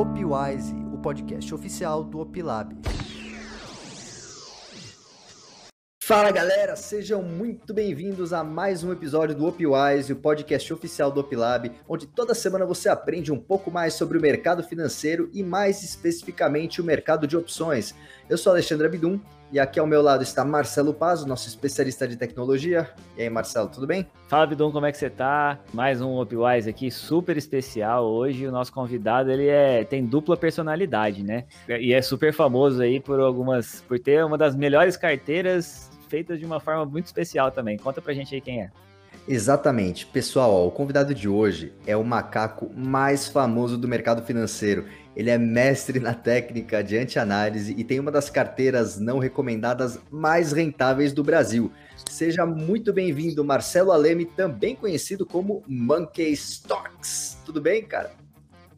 Opwise, o podcast oficial do Opilab. Fala galera, sejam muito bem-vindos a mais um episódio do Opwise, o podcast oficial do Opilab, onde toda semana você aprende um pouco mais sobre o mercado financeiro e mais especificamente o mercado de opções. Eu sou Alexandre Abdum e aqui ao meu lado está Marcelo Paz, nosso especialista de tecnologia. E aí, Marcelo, tudo bem? Fala, Bidon, como é que você tá? Mais um Opwise aqui, super especial. Hoje o nosso convidado, ele é tem dupla personalidade, né? E é super famoso aí por algumas por ter uma das melhores carteiras feitas de uma forma muito especial também. Conta pra gente aí quem é. Exatamente. Pessoal, ó, o convidado de hoje é o macaco mais famoso do mercado financeiro. Ele é mestre na técnica de anti-análise e tem uma das carteiras não recomendadas mais rentáveis do Brasil. Seja muito bem-vindo, Marcelo Aleme, também conhecido como Monkey Stocks. Tudo bem, cara?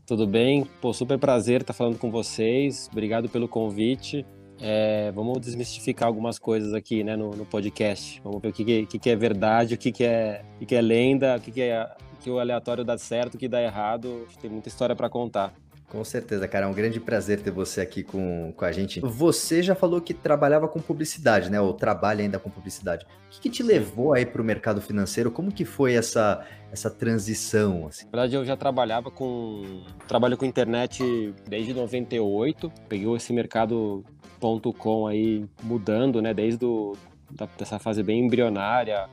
Tudo bem, pô, super prazer estar falando com vocês. Obrigado pelo convite. É, vamos desmistificar algumas coisas aqui né, no, no podcast. Vamos ver o que, que, que é verdade, o que, que, é, o que, que é lenda, o que, que é que o aleatório dá certo, o que dá errado. Tem muita história para contar. Com certeza, cara. É um grande prazer ter você aqui com, com a gente. Você já falou que trabalhava com publicidade, né? Ou trabalha ainda com publicidade. O que, que te levou aí para o mercado financeiro? Como que foi essa, essa transição? Assim? Na verdade, eu já trabalhava com... Trabalho com internet desde 98. Peguei esse mercado .com aí mudando, né? Desde do, da, dessa fase bem embrionária,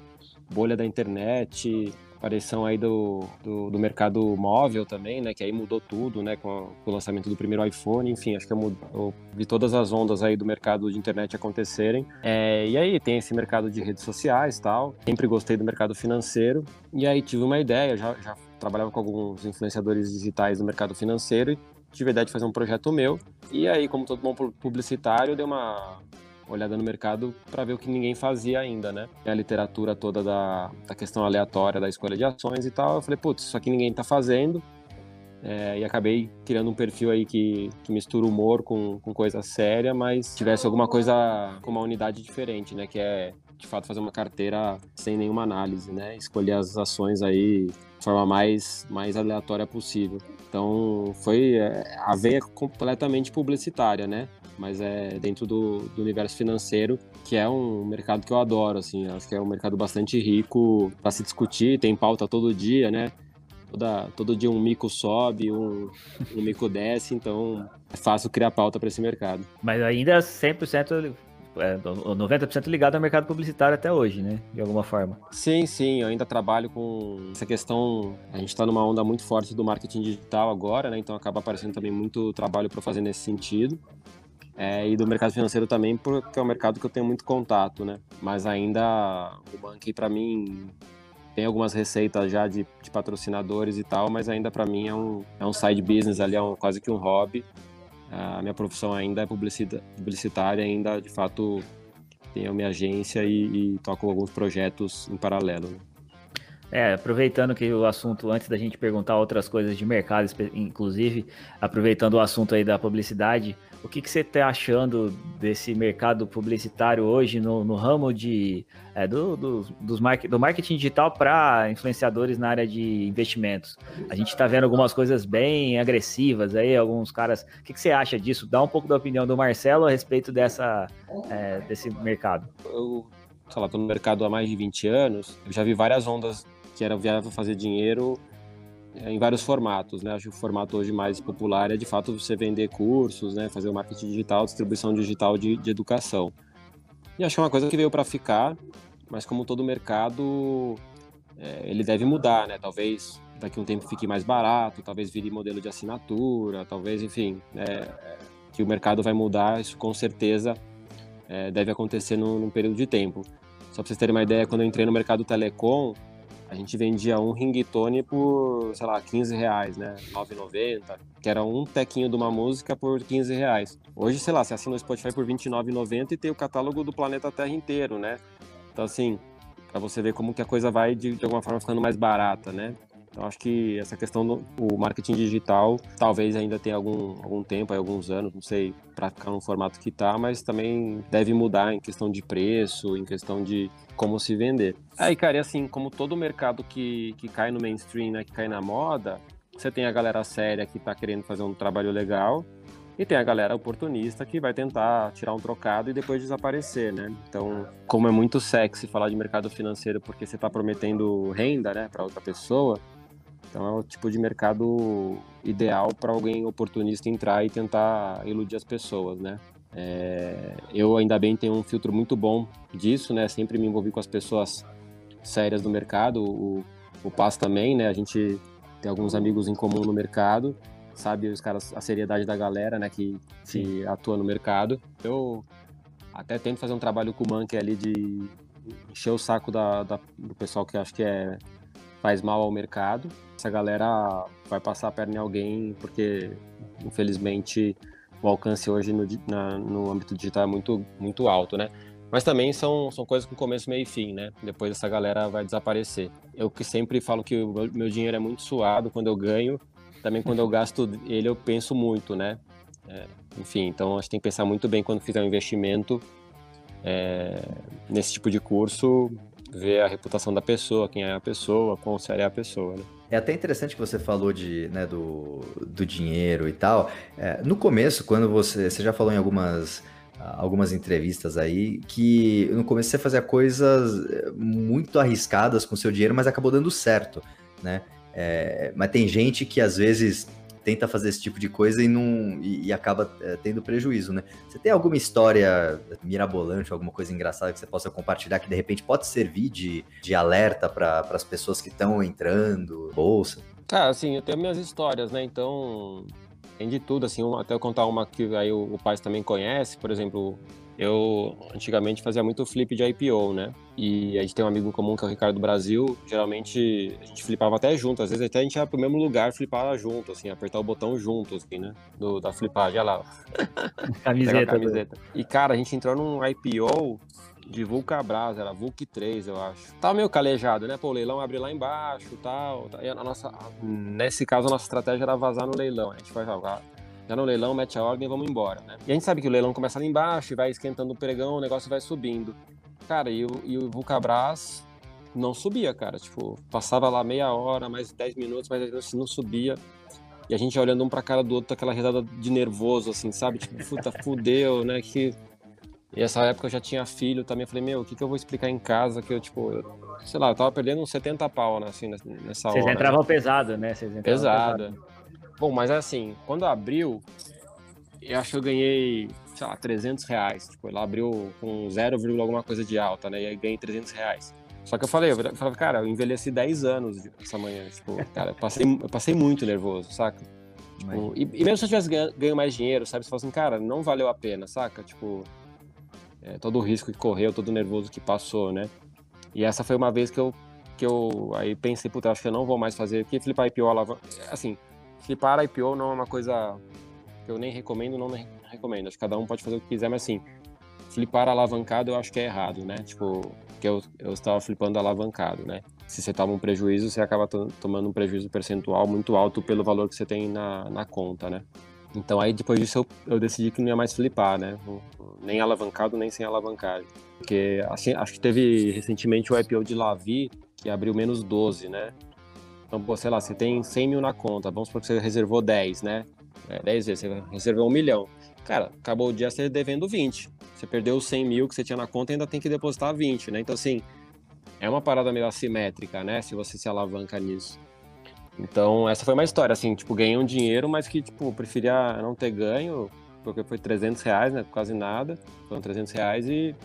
bolha da internet, aparição aí do, do, do, mercado móvel também, né? Que aí mudou tudo, né? Com, a, com o lançamento do primeiro iPhone, enfim, acho que eu, eu, vi todas as ondas aí do mercado de internet acontecerem. É, e aí tem esse mercado de redes sociais tal. Sempre gostei do mercado financeiro. E aí tive uma ideia, já, já trabalhava com alguns influenciadores digitais do mercado financeiro de fazer um projeto meu. E aí, como todo bom publicitário, deu uma olhada no mercado para ver o que ninguém fazia ainda, né? A literatura toda da, da questão aleatória da escolha de ações e tal. Eu falei, putz, isso aqui ninguém está fazendo. É, e acabei criando um perfil aí que, que mistura humor com, com coisa séria, mas tivesse alguma coisa com uma unidade diferente, né? Que é, de fato, fazer uma carteira sem nenhuma análise, né? Escolher as ações aí de forma mais, mais aleatória possível. Então, foi é, a veia completamente publicitária, né? mas é dentro do, do, universo financeiro, que é um mercado que eu adoro, assim, acho que é um mercado bastante rico para se discutir, tem pauta todo dia, né? Toda, todo dia um mico sobe, um, um mico desce, então é fácil criar pauta para esse mercado. Mas ainda 100% é, 90% ligado ao mercado publicitário até hoje, né? De alguma forma. Sim, sim, eu ainda trabalho com essa questão. A gente está numa onda muito forte do marketing digital agora, né? Então acaba aparecendo também muito trabalho para fazer nesse sentido é, e do mercado financeiro também, porque é um mercado que eu tenho muito contato, né? Mas ainda o banco para mim tem algumas receitas já de, de, patrocinadores e tal, mas ainda para mim é um, é um side business ali, é um, quase que um hobby. A minha profissão ainda é publicitária, ainda de fato tenho minha agência e, e toco alguns projetos em paralelo. Né? É, aproveitando que o assunto, antes da gente perguntar outras coisas de mercado, inclusive, aproveitando o assunto aí da publicidade, o que, que você está achando desse mercado publicitário hoje no, no ramo de, é, do, do, dos do marketing digital para influenciadores na área de investimentos? A gente está vendo algumas coisas bem agressivas aí, alguns caras. O que, que você acha disso? Dá um pouco da opinião do Marcelo a respeito dessa, é, desse mercado. Eu, estou no mercado há mais de 20 anos, eu já vi várias ondas que era viável fazer dinheiro é, em vários formatos, né? Acho que o formato hoje mais popular é de fato você vender cursos, né? Fazer o marketing digital, distribuição digital de, de educação. E acho que é uma coisa que veio para ficar, mas como todo mercado, é, ele deve mudar, né? Talvez daqui a um tempo fique mais barato, talvez vire modelo de assinatura, talvez, enfim, é, que o mercado vai mudar, isso com certeza é, deve acontecer num, num período de tempo. Só para vocês terem uma ideia, quando eu entrei no mercado telecom, a gente vendia um ringtone por, sei lá, 15 reais, né? 9,90, que era um tequinho de uma música por 15 reais. Hoje, sei lá, você assina o Spotify por 29,90 e tem o catálogo do planeta Terra inteiro, né? Então, assim, para você ver como que a coisa vai, de, de alguma forma, ficando mais barata, né? Então, acho que essa questão do marketing digital talvez ainda tenha algum, algum tempo, alguns anos, não sei, para ficar no formato que está, mas também deve mudar em questão de preço, em questão de como se vender. Aí, cara, e assim, como todo mercado que, que cai no mainstream, né, que cai na moda, você tem a galera séria que está querendo fazer um trabalho legal e tem a galera oportunista que vai tentar tirar um trocado e depois desaparecer, né? Então, como é muito sexy falar de mercado financeiro porque você está prometendo renda, né, para outra pessoa, então é o tipo de mercado ideal para alguém oportunista entrar e tentar iludir as pessoas, né? É, eu ainda bem tenho um filtro muito bom disso, né? Sempre me envolvi com as pessoas sérias do mercado, o, o Paz também, né? A gente tem alguns amigos em comum no mercado, sabe os caras, a seriedade da galera, né, que, que atua no mercado. Eu até tento fazer um trabalho com o Monkey ali de encher o saco da, da, do pessoal que acho que é, faz mal ao mercado. Essa galera vai passar a perna em alguém, porque infelizmente o alcance hoje no, na, no âmbito digital é muito, muito alto, né? Mas também são, são coisas com começo, meio e fim, né? Depois essa galera vai desaparecer. Eu que sempre falo que o meu dinheiro é muito suado quando eu ganho, também quando eu gasto ele eu penso muito, né? É, enfim, então a gente tem que pensar muito bem quando fizer um investimento é, nesse tipo de curso, ver a reputação da pessoa, quem é a pessoa, quão séria é a pessoa, né? É até interessante que você falou de, né, do, do dinheiro e tal. É, no começo, quando você, você já falou em algumas algumas entrevistas aí que no começo você fazia coisas eh, muito arriscadas com seu dinheiro, mas acabou dando certo, né? É, mas tem gente que às vezes tenta fazer esse tipo de coisa e não e, e acaba é, tendo prejuízo, né? Você tem alguma história mirabolante, alguma coisa engraçada que você possa compartilhar que de repente pode servir de, de alerta para as pessoas que estão entrando, bolsa? Cara, assim, eu tenho minhas histórias, né? Então, tem de tudo, assim, até eu contar uma que aí o, o pai também conhece, por exemplo, eu antigamente fazia muito flip de IPO, né? E a gente tem um amigo em comum que é o Ricardo Brasil. Geralmente a gente flipava até junto, às vezes até a gente ia pro mesmo lugar flipar junto, assim, apertar o botão junto, assim, né? Do, da flipagem, olha lá. camiseta. camiseta. E cara, a gente entrou num IPO de Vulcabras, era Vulc 3, eu acho. Tava meio calejado, né? Pô, o leilão abre lá embaixo tal. E a nossa, nesse caso, a nossa estratégia era vazar no leilão. A gente vai jogar. Já no leilão, mete a ordem e vamos embora, né? E a gente sabe que o leilão começa lá embaixo e vai esquentando o pregão, o negócio vai subindo. Cara, e o, e o Vulcabras não subia, cara. Tipo, passava lá meia hora, mais 10 minutos, mas não subia. E a gente olhando um pra cara do outro, aquela risada de nervoso, assim, sabe? Tipo, puta, fudeu, né? Que e essa época eu já tinha filho também. Eu falei, meu, o que, que eu vou explicar em casa? Que eu, tipo, eu, sei lá, eu tava perdendo uns 70 pau, né, assim, nessa Vocês hora. Vocês entravam né? pesado, né? Vocês pesado. pesado. Bom, mas assim, quando abriu, eu acho que eu ganhei, sei lá, 300 reais. Tipo, ela abriu com 0, alguma coisa de alta, né? E aí ganhei 300 reais. Só que eu falei, eu falei, cara, eu envelheci 10 anos essa manhã. Tipo, cara, eu passei, eu passei muito nervoso, saca? Tipo, e, e, mesmo se eu tivesse ganho, ganho mais dinheiro, sabe? Você fala assim, cara, não valeu a pena, saca? Tipo, é, todo o risco que correu, todo o nervoso que passou, né? E essa foi uma vez que eu, que eu aí pensei, puta, acho que eu não vou mais fazer, porque flipar IPO, assim, flipar IPO não é uma coisa que eu nem recomendo, não recomendo, acho que cada um pode fazer o que quiser, mas assim, flipar alavancado eu acho que é errado, né? Tipo, que eu, eu estava flipando alavancado, né? Se você toma um prejuízo, você acaba tomando um prejuízo percentual muito alto pelo valor que você tem na, na conta, né? Então aí depois disso eu, eu decidi que não ia mais flipar, né? Nem alavancado, nem sem alavancagem. Porque assim, acho que teve recentemente o IPO de Lavi, que abriu menos 12, né? Então, pô, sei lá, você tem 100 mil na conta, vamos supor que você reservou 10, né? É, 10 vezes, você reservou 1 milhão. Cara, acabou o dia você devendo 20. Você perdeu os 100 mil que você tinha na conta e ainda tem que depositar 20, né? Então, assim, é uma parada meio assimétrica, né? Se você se alavanca nisso. Então, essa foi uma história, assim, tipo, ganhei um dinheiro, mas que, tipo, preferia não ter ganho, porque foi 300 reais, né, quase nada, foram 300 reais e,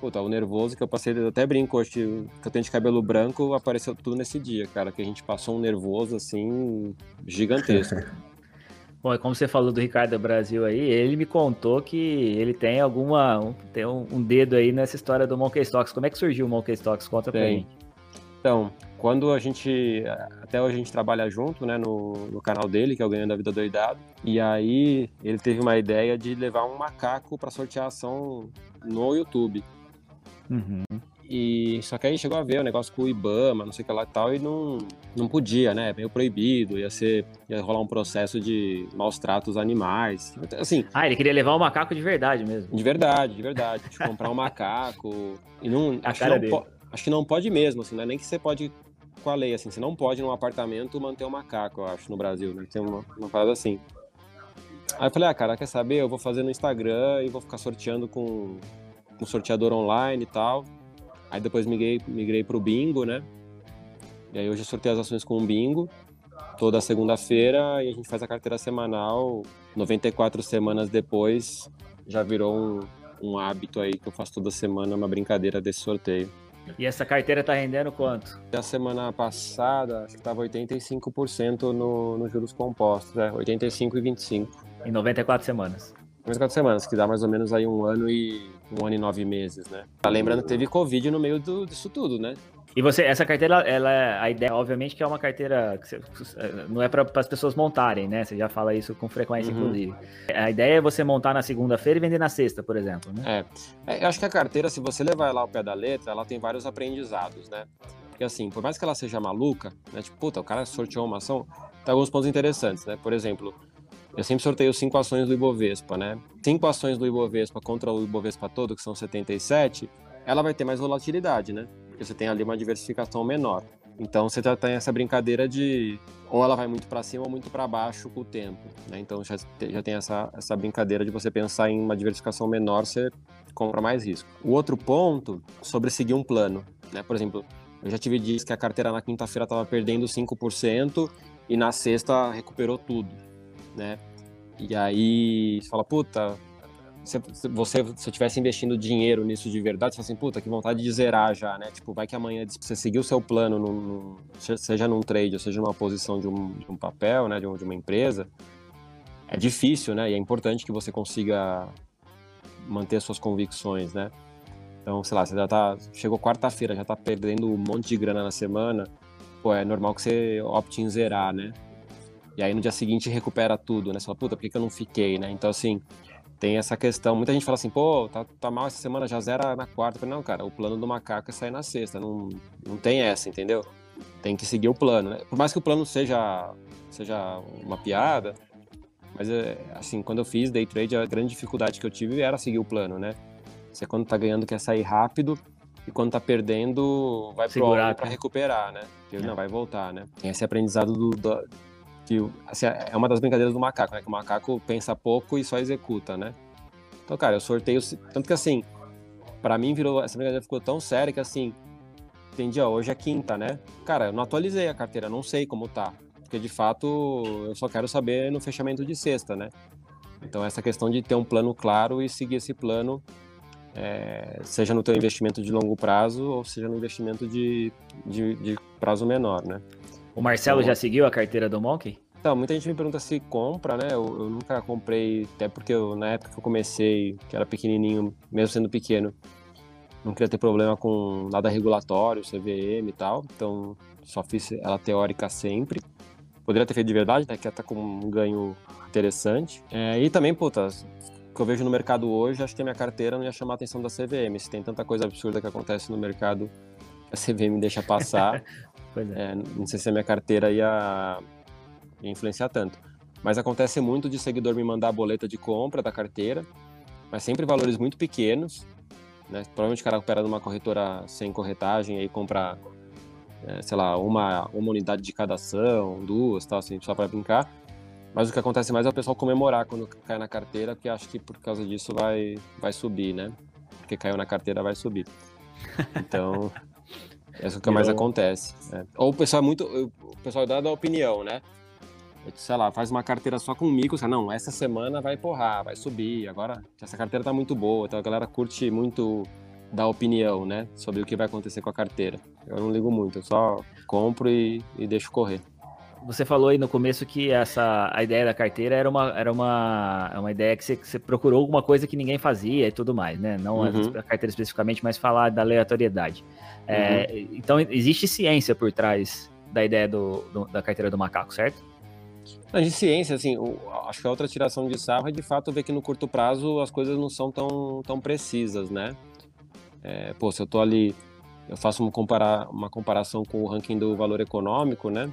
puta, o nervoso que eu passei, eu até brinco hoje, que eu tenho de cabelo branco, apareceu tudo nesse dia, cara, que a gente passou um nervoso, assim, gigantesco. Bom, e como você falou do Ricardo Brasil aí, ele me contou que ele tem alguma, um, tem um, um, dedo aí nessa história do Monkey Stocks. Como é que surgiu o Monkey Stocks? Conta tem. pra gente. Então, quando a gente. Até hoje a gente trabalha junto, né, no, no canal dele, que é o Ganhando a Vida Doidado. E aí ele teve uma ideia de levar um macaco para sortear ação no YouTube. Uhum. E só que aí chegou a ver o negócio com o Ibama, não sei o que lá e tal, e não, não podia, né? Meio proibido, ia ser. ia rolar um processo de maus tratos animais. Assim. Ah, ele queria levar o um macaco de verdade mesmo. De verdade, de verdade. De comprar um macaco. E não. A cara não dele acho que não pode mesmo, assim, não é nem que você pode com a lei, assim, você não pode num apartamento manter um macaco, eu acho, no Brasil, né? Tem uma, uma parada assim. Aí eu falei, ah, cara, quer saber? Eu vou fazer no Instagram e vou ficar sorteando com um sorteador online e tal. Aí depois migrei, migrei pro bingo, né? E aí hoje eu sorteio as ações com um bingo toda segunda-feira e a gente faz a carteira semanal. 94 semanas depois já virou um, um hábito aí que eu faço toda semana, uma brincadeira desse sorteio. E essa carteira tá rendendo quanto? A semana passada, acho que estava 85% no, no juros compostos, é, 85 e 25. Em 94 semanas. 94 semanas, que dá mais ou menos aí um ano e um ano e nove meses, né? Tá lembrando que teve Covid no meio do, disso tudo, né? E você, essa carteira, ela, a ideia, obviamente, que é uma carteira que você, não é para as pessoas montarem, né? Você já fala isso com frequência, uhum. inclusive. A ideia é você montar na segunda-feira e vender na sexta, por exemplo, né? É. é. Eu acho que a carteira, se você levar ela ao pé da letra, ela tem vários aprendizados, né? Porque assim, por mais que ela seja maluca, né? Tipo, puta, o cara sorteou uma ação, tem alguns pontos interessantes, né? Por exemplo, eu sempre sorteio cinco ações do Ibovespa, né? Cinco ações do Ibovespa contra o Ibovespa todo, que são 77, ela vai ter mais volatilidade, né? porque você tem ali uma diversificação menor. Então você já tem essa brincadeira de ou ela vai muito para cima ou muito para baixo com o tempo. Né? Então já, já tem essa, essa brincadeira de você pensar em uma diversificação menor, você compra mais risco. O outro ponto sobre seguir um plano. Né? Por exemplo, eu já tive dias que a carteira na quinta-feira estava perdendo 5% e na sexta recuperou tudo. Né? E aí você fala, puta, se você se tivesse investindo dinheiro nisso de verdade, você fala assim, puta, que vontade de zerar já, né? Tipo, vai que amanhã você seguir o seu plano, num, seja num trade, ou seja numa posição de um, de um papel, né, de, um, de, uma empresa, é difícil, né? E é importante que você consiga manter suas convicções, né? Então, sei lá, você já tá, chegou quarta-feira, já tá perdendo um monte de grana na semana, pô, é normal que você opte em zerar, né? E aí no dia seguinte recupera tudo, né? Você fala, puta, por que, que eu não fiquei, né? Então, assim, tem essa questão. Muita gente fala assim, pô, tá, tá mal essa semana, já zera na quarta. Falei, não, cara, o plano do macaco é sair na sexta. Não, não tem essa, entendeu? Tem que seguir o plano, né? Por mais que o plano seja, seja uma piada, mas é, assim, quando eu fiz day trade, a grande dificuldade que eu tive era seguir o plano, né? Você quando tá ganhando quer sair rápido e quando tá perdendo vai Segurar, pro para recuperar, né? Porque é. não vai voltar, né? Tem esse aprendizado do, do que assim, é uma das brincadeiras do macaco, né? Que o macaco pensa pouco e só executa, né? Então, cara, eu sorteio. Tanto que assim, para mim virou. Essa brincadeira ficou tão séria que assim. Entendi, ó, hoje é quinta, né? Cara, eu não atualizei a carteira, não sei como tá. Porque de fato eu só quero saber no fechamento de sexta, né? Então, essa questão de ter um plano claro e seguir esse plano, é, seja no teu investimento de longo prazo ou seja no investimento de, de, de prazo menor, né? O Marcelo então, já seguiu a carteira do Monkey? Então, muita gente me pergunta se compra, né? Eu, eu nunca comprei, até porque eu, na época que eu comecei, que era pequenininho, mesmo sendo pequeno, não queria ter problema com nada regulatório, CVM e tal. Então, só fiz ela teórica sempre. Poderia ter feito de verdade, né? Que tá com um ganho interessante. É, e também, puta, o que eu vejo no mercado hoje, acho que a minha carteira não ia chamar a atenção da CVM. Se tem tanta coisa absurda que acontece no mercado, a CVM deixa passar. É. é. não sei se a minha carteira ia, ia influenciar tanto. Mas acontece muito de seguidor me mandar a boleta de compra da carteira, mas sempre valores muito pequenos. Né? Provavelmente o cara opera numa corretora sem corretagem e compra, é, sei lá, uma, uma unidade de cada ação, duas, tal, assim, só para brincar. Mas o que acontece mais é o pessoal comemorar quando cai na carteira, porque acho que por causa disso vai, vai subir, né? Porque caiu na carteira, vai subir. Então, é o que mais acontece. É. Ou o pessoal é muito. O pessoal dá da opinião, né? Sei lá, faz uma carteira só comigo, você, não, essa semana vai porrar, vai subir, agora essa carteira tá muito boa, então a galera curte muito dar opinião, né, sobre o que vai acontecer com a carteira. Eu não ligo muito, eu só compro e, e deixo correr. Você falou aí no começo que essa a ideia da carteira era uma, era uma, uma ideia que você, que você procurou alguma coisa que ninguém fazia e tudo mais, né? Não uhum. a carteira especificamente, mas falar da aleatoriedade. É, uhum. Então, existe ciência por trás da ideia do, do, da carteira do macaco, certo? de ciência, assim, acho que a outra tiração de sarro é de fato ver que no curto prazo as coisas não são tão, tão precisas, né? É, pô, se eu tô ali, eu faço uma, comparar, uma comparação com o ranking do valor econômico, né?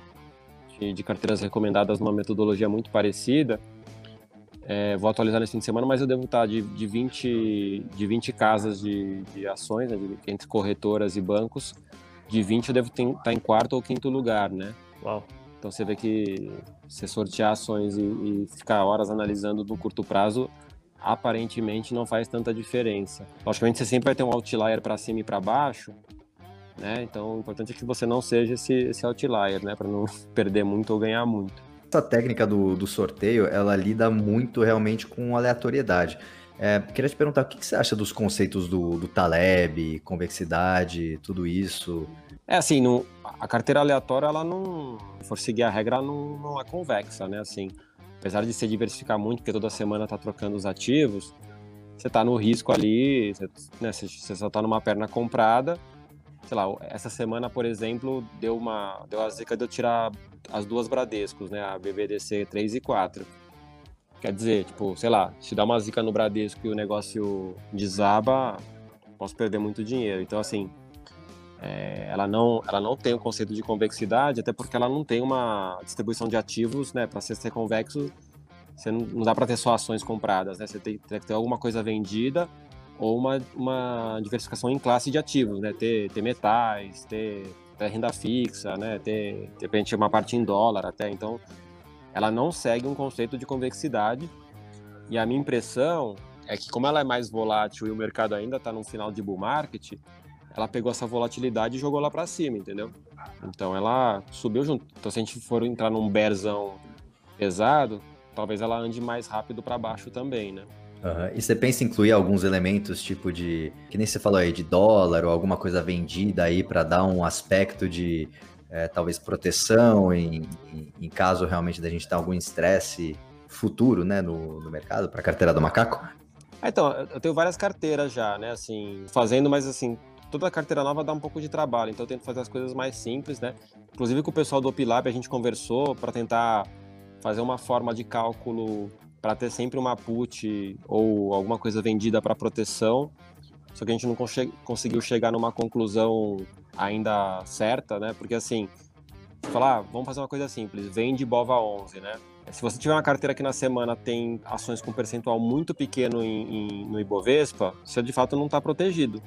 De, de carteiras recomendadas numa metodologia muito parecida. É, vou atualizar nesse fim de semana, mas eu devo estar de, de, 20, de 20 casas de, de ações, né, de, entre corretoras e bancos, de 20 eu devo estar tá em quarto ou quinto lugar, né? Uau. Então você vê que você sortear ações e, e ficar horas analisando no curto prazo, aparentemente não faz tanta diferença. Logicamente você sempre vai ter um outlier para cima e para baixo, né? Então o importante é que você não seja esse, esse outlier, né? Para não perder muito ou ganhar muito. Essa técnica do, do sorteio, ela lida muito realmente com aleatoriedade. É, queria te perguntar, o que, que, você acha dos conceitos do, do Taleb, convexidade, tudo isso? É assim, no, a carteira aleatória, ela não, se for seguir a regra, não, não é convexa, né? Assim, apesar de se diversificar muito, porque toda semana está trocando os ativos, você está no risco ali, você, né, você só está numa perna comprada. Sei lá, essa semana, por exemplo, deu uma deu a zica de eu tirar as duas Bradescos, né? A BBDC 3 e 4 Quer dizer, tipo, sei lá, se dá uma zica no Bradesco e o negócio desaba, posso perder muito dinheiro. Então, assim, é, ela, não, ela não tem o conceito de convexidade, até porque ela não tem uma distribuição de ativos, né? Para ser, ser convexo, você não, não dá para ter só ações compradas, né? Você tem, tem, que ter alguma coisa vendida ou uma, uma diversificação em classe de ativos, né? Ter, ter metais, ter, ter renda fixa, né? Ter, de repente, uma parte em dólar até. Então, ela não segue um conceito de convexidade. E a minha impressão é que, como ela é mais volátil e o mercado ainda está no final de bull market, ela pegou essa volatilidade e jogou lá para cima, entendeu? Então ela subiu junto. Então, se a gente for entrar num berzão pesado, talvez ela ande mais rápido para baixo também, né? Uhum. E você pensa em incluir alguns elementos, tipo de. Que nem você falou aí, de dólar ou alguma coisa vendida aí para dar um aspecto de é, talvez proteção em, em, em, caso realmente da gente ter algum estresse futuro, né, no, no mercado para carteira do macaco? Ah, então, eu tenho várias carteiras já, né, assim, fazendo, mas assim, toda carteira nova dá um pouco de trabalho, então eu tento fazer as coisas mais simples, né? Inclusive com o pessoal do Opilab a gente conversou para tentar fazer uma forma de cálculo para ter sempre uma put ou alguma coisa vendida para proteção. Só que a gente não conseguiu chegar numa conclusão ainda certa, né? Porque assim, falar, ah, vamos fazer uma coisa simples, vende BOVA 11, né? Se você tiver uma carteira que na semana tem ações com percentual muito pequeno em, em, no Ibovespa, você de fato não está protegido,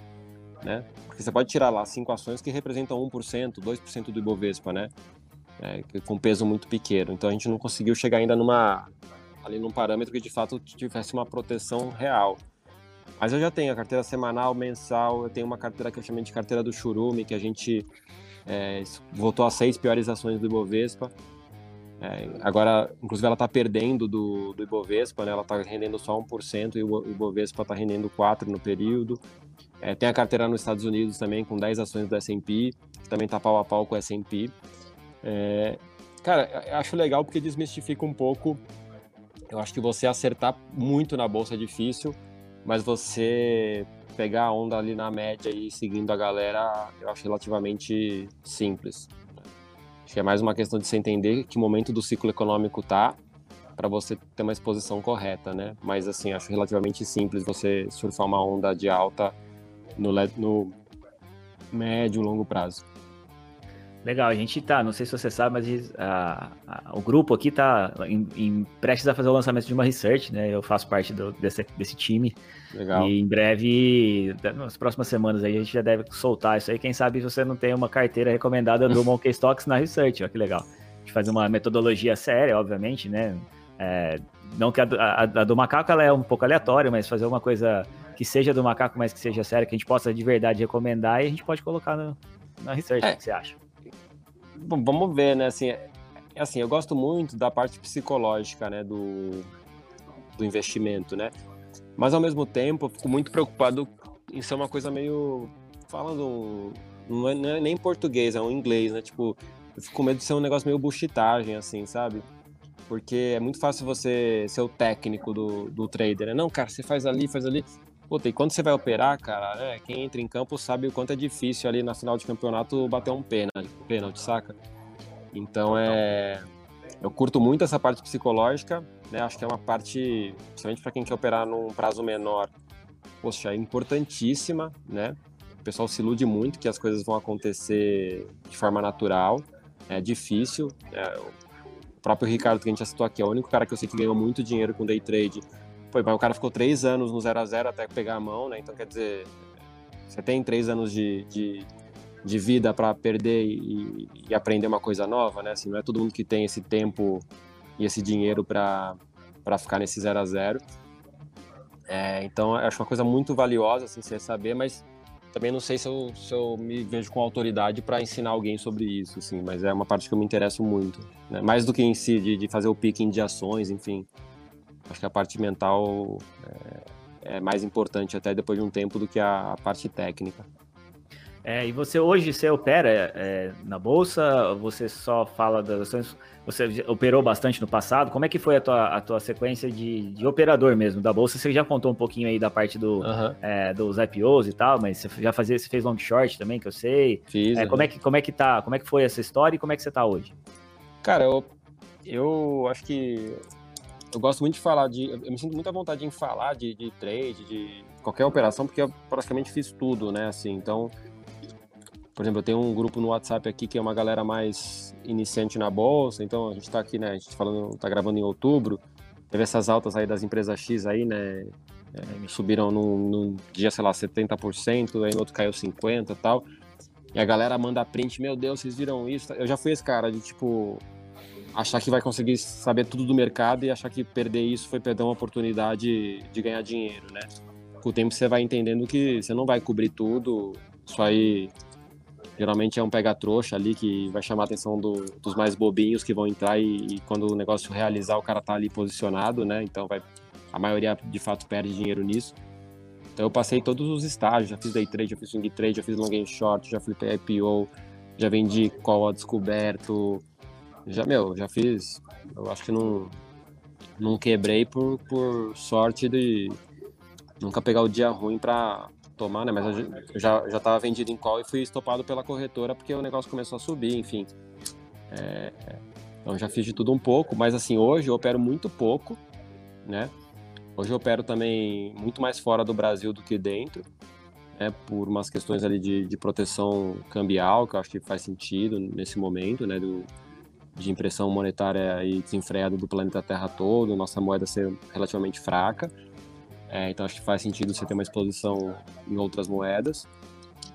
né? Porque você pode tirar lá cinco ações que representam 1%, 2% do Ibovespa, né? É, com peso muito pequeno. Então a gente não conseguiu chegar ainda numa ali num parâmetro que de fato tivesse uma proteção real. Mas eu já tenho a carteira semanal, mensal, eu tenho uma carteira que eu chamei de carteira do Churume, que a gente é, votou as seis piores ações do Ibovespa. É, agora, inclusive, ela está perdendo do, do Ibovespa, né? ela está rendendo só 1% e o Ibovespa está rendendo 4% no período. É, tem a carteira nos Estados Unidos também, com 10 ações do S&P, que também está pau a pau com o S&P. É, cara, acho legal porque desmistifica um pouco. Eu acho que você acertar muito na bolsa é difícil, mas você pegar a onda ali na média e seguindo a galera, eu acho relativamente simples. Acho que é mais uma questão de você entender que momento do ciclo econômico tá para você ter uma exposição correta, né? Mas assim, acho relativamente simples você surfar uma onda de alta no, no médio, longo prazo. Legal, a gente tá, não sei se você sabe, mas a, a, o grupo aqui tá em, em, prestes a fazer o lançamento de uma research, né? Eu faço parte do, desse, desse time. Legal. E em breve, nas próximas semanas aí, a gente já deve soltar isso aí. Quem sabe você não tem uma carteira recomendada do Monkey Stocks na research, ó, que legal. A gente faz uma metodologia séria, obviamente, né? É, não que a, a, a, do macaco ela é um pouco aleatória, mas fazer uma coisa que seja do macaco, mas que seja séria, que a gente possa de verdade recomendar e a gente pode colocar no, na research. É. O que você acha? Bom, vamos ver, né? Assim, é, assim, eu gosto muito da parte psicológica, né, do, do investimento, né? Mas ao mesmo tempo, eu fico muito preocupado em ser uma coisa meio falando não é, não é nem em português, é um inglês, né? Tipo, eu fico com medo de ser um negócio meio buchitagem, assim, sabe? Porque é muito fácil você ser o técnico do, do trader, né? Não, cara, você faz ali, faz ali. Puta, e quando você vai operar, cara, né, quem entra em campo sabe o quanto é difícil ali na final de campeonato bater um pênalti, pênalti saca? Então é. Eu curto muito essa parte psicológica, né? Acho que é uma parte, principalmente para quem quer operar num prazo menor, poxa, é importantíssima, né? O pessoal se ilude muito que as coisas vão acontecer de forma natural, é difícil. É, o próprio Ricardo, que a gente já citou aqui, é o único cara que eu sei que ganhou muito dinheiro com day trade foi, mas o cara ficou três anos no 0 a 0 até pegar a mão, né? Então, quer dizer, você tem três anos de, de de vida para perder e, e, aprender uma coisa nova, né? Assim, não é todo mundo que tem esse tempo e esse dinheiro para ficar nesse zero a zero. É, então, acho uma coisa muito valiosa, assim, você saber, mas também não sei se eu, se eu me vejo com autoridade para ensinar alguém sobre isso, assim, mas é uma parte que eu me interesso muito. Né? Mais do que em si, de, de fazer o picking de ações, enfim. Acho que a parte mental é, é mais importante até depois de um tempo do que a, a parte técnica. É, e você hoje você opera é, na bolsa? Você só fala das ações? Você operou bastante no passado? Como é que foi a tua, a tua sequência de, de operador mesmo da bolsa? Você já contou um pouquinho aí da parte do, uhum. é, dos IPOs e tal, mas você já fazia, você fez long short também, que eu sei. Fiz. É, como é que como é que tá? Como é que foi essa história e como é que você tá hoje? Cara, eu, eu acho que eu gosto muito de falar de. Eu me sinto muita vontade em falar de, de trade, de qualquer operação, porque eu praticamente fiz tudo, né? Assim, então por exemplo, eu tenho um grupo no WhatsApp aqui que é uma galera mais iniciante na bolsa, então a gente está aqui, né, a gente tá falando, tá gravando em outubro, teve essas altas aí das empresas X aí, né, é, subiram num, num, dia, sei lá, 70%, aí no outro caiu 50% e tal, e a galera manda print, meu Deus, vocês viram isso? Eu já fui esse cara de, tipo, achar que vai conseguir saber tudo do mercado e achar que perder isso foi perder uma oportunidade de ganhar dinheiro, né? Com o tempo você vai entendendo que você não vai cobrir tudo, isso aí Geralmente é um pega-trouxa ali que vai chamar a atenção do, dos mais bobinhos que vão entrar e, e, quando o negócio realizar o cara tá ali posicionado, né? Então vai, a maioria de fato perde dinheiro nisso. Então eu passei todos os estágios, já fiz day trade, já fiz swing trade, já fiz long and short, já flipei IPO, já vendi call descoberto, já, meu, já fiz, eu acho que não, não quebrei por, por sorte de nunca pegar o dia ruim para tomar, né? Mas eu já já estava vendido em call e fui estopado pela corretora porque o negócio começou a subir, enfim. É, então já fiz de tudo um pouco, mas assim hoje eu opero muito pouco, né? Hoje eu opero também muito mais fora do Brasil do que dentro, né? Por umas questões ali de, de proteção cambial que eu acho que faz sentido nesse momento, né? Do, de impressão monetária e desenfreada do planeta Terra todo, nossa moeda ser relativamente fraca. É, então acho que faz sentido você ter uma exposição em outras moedas.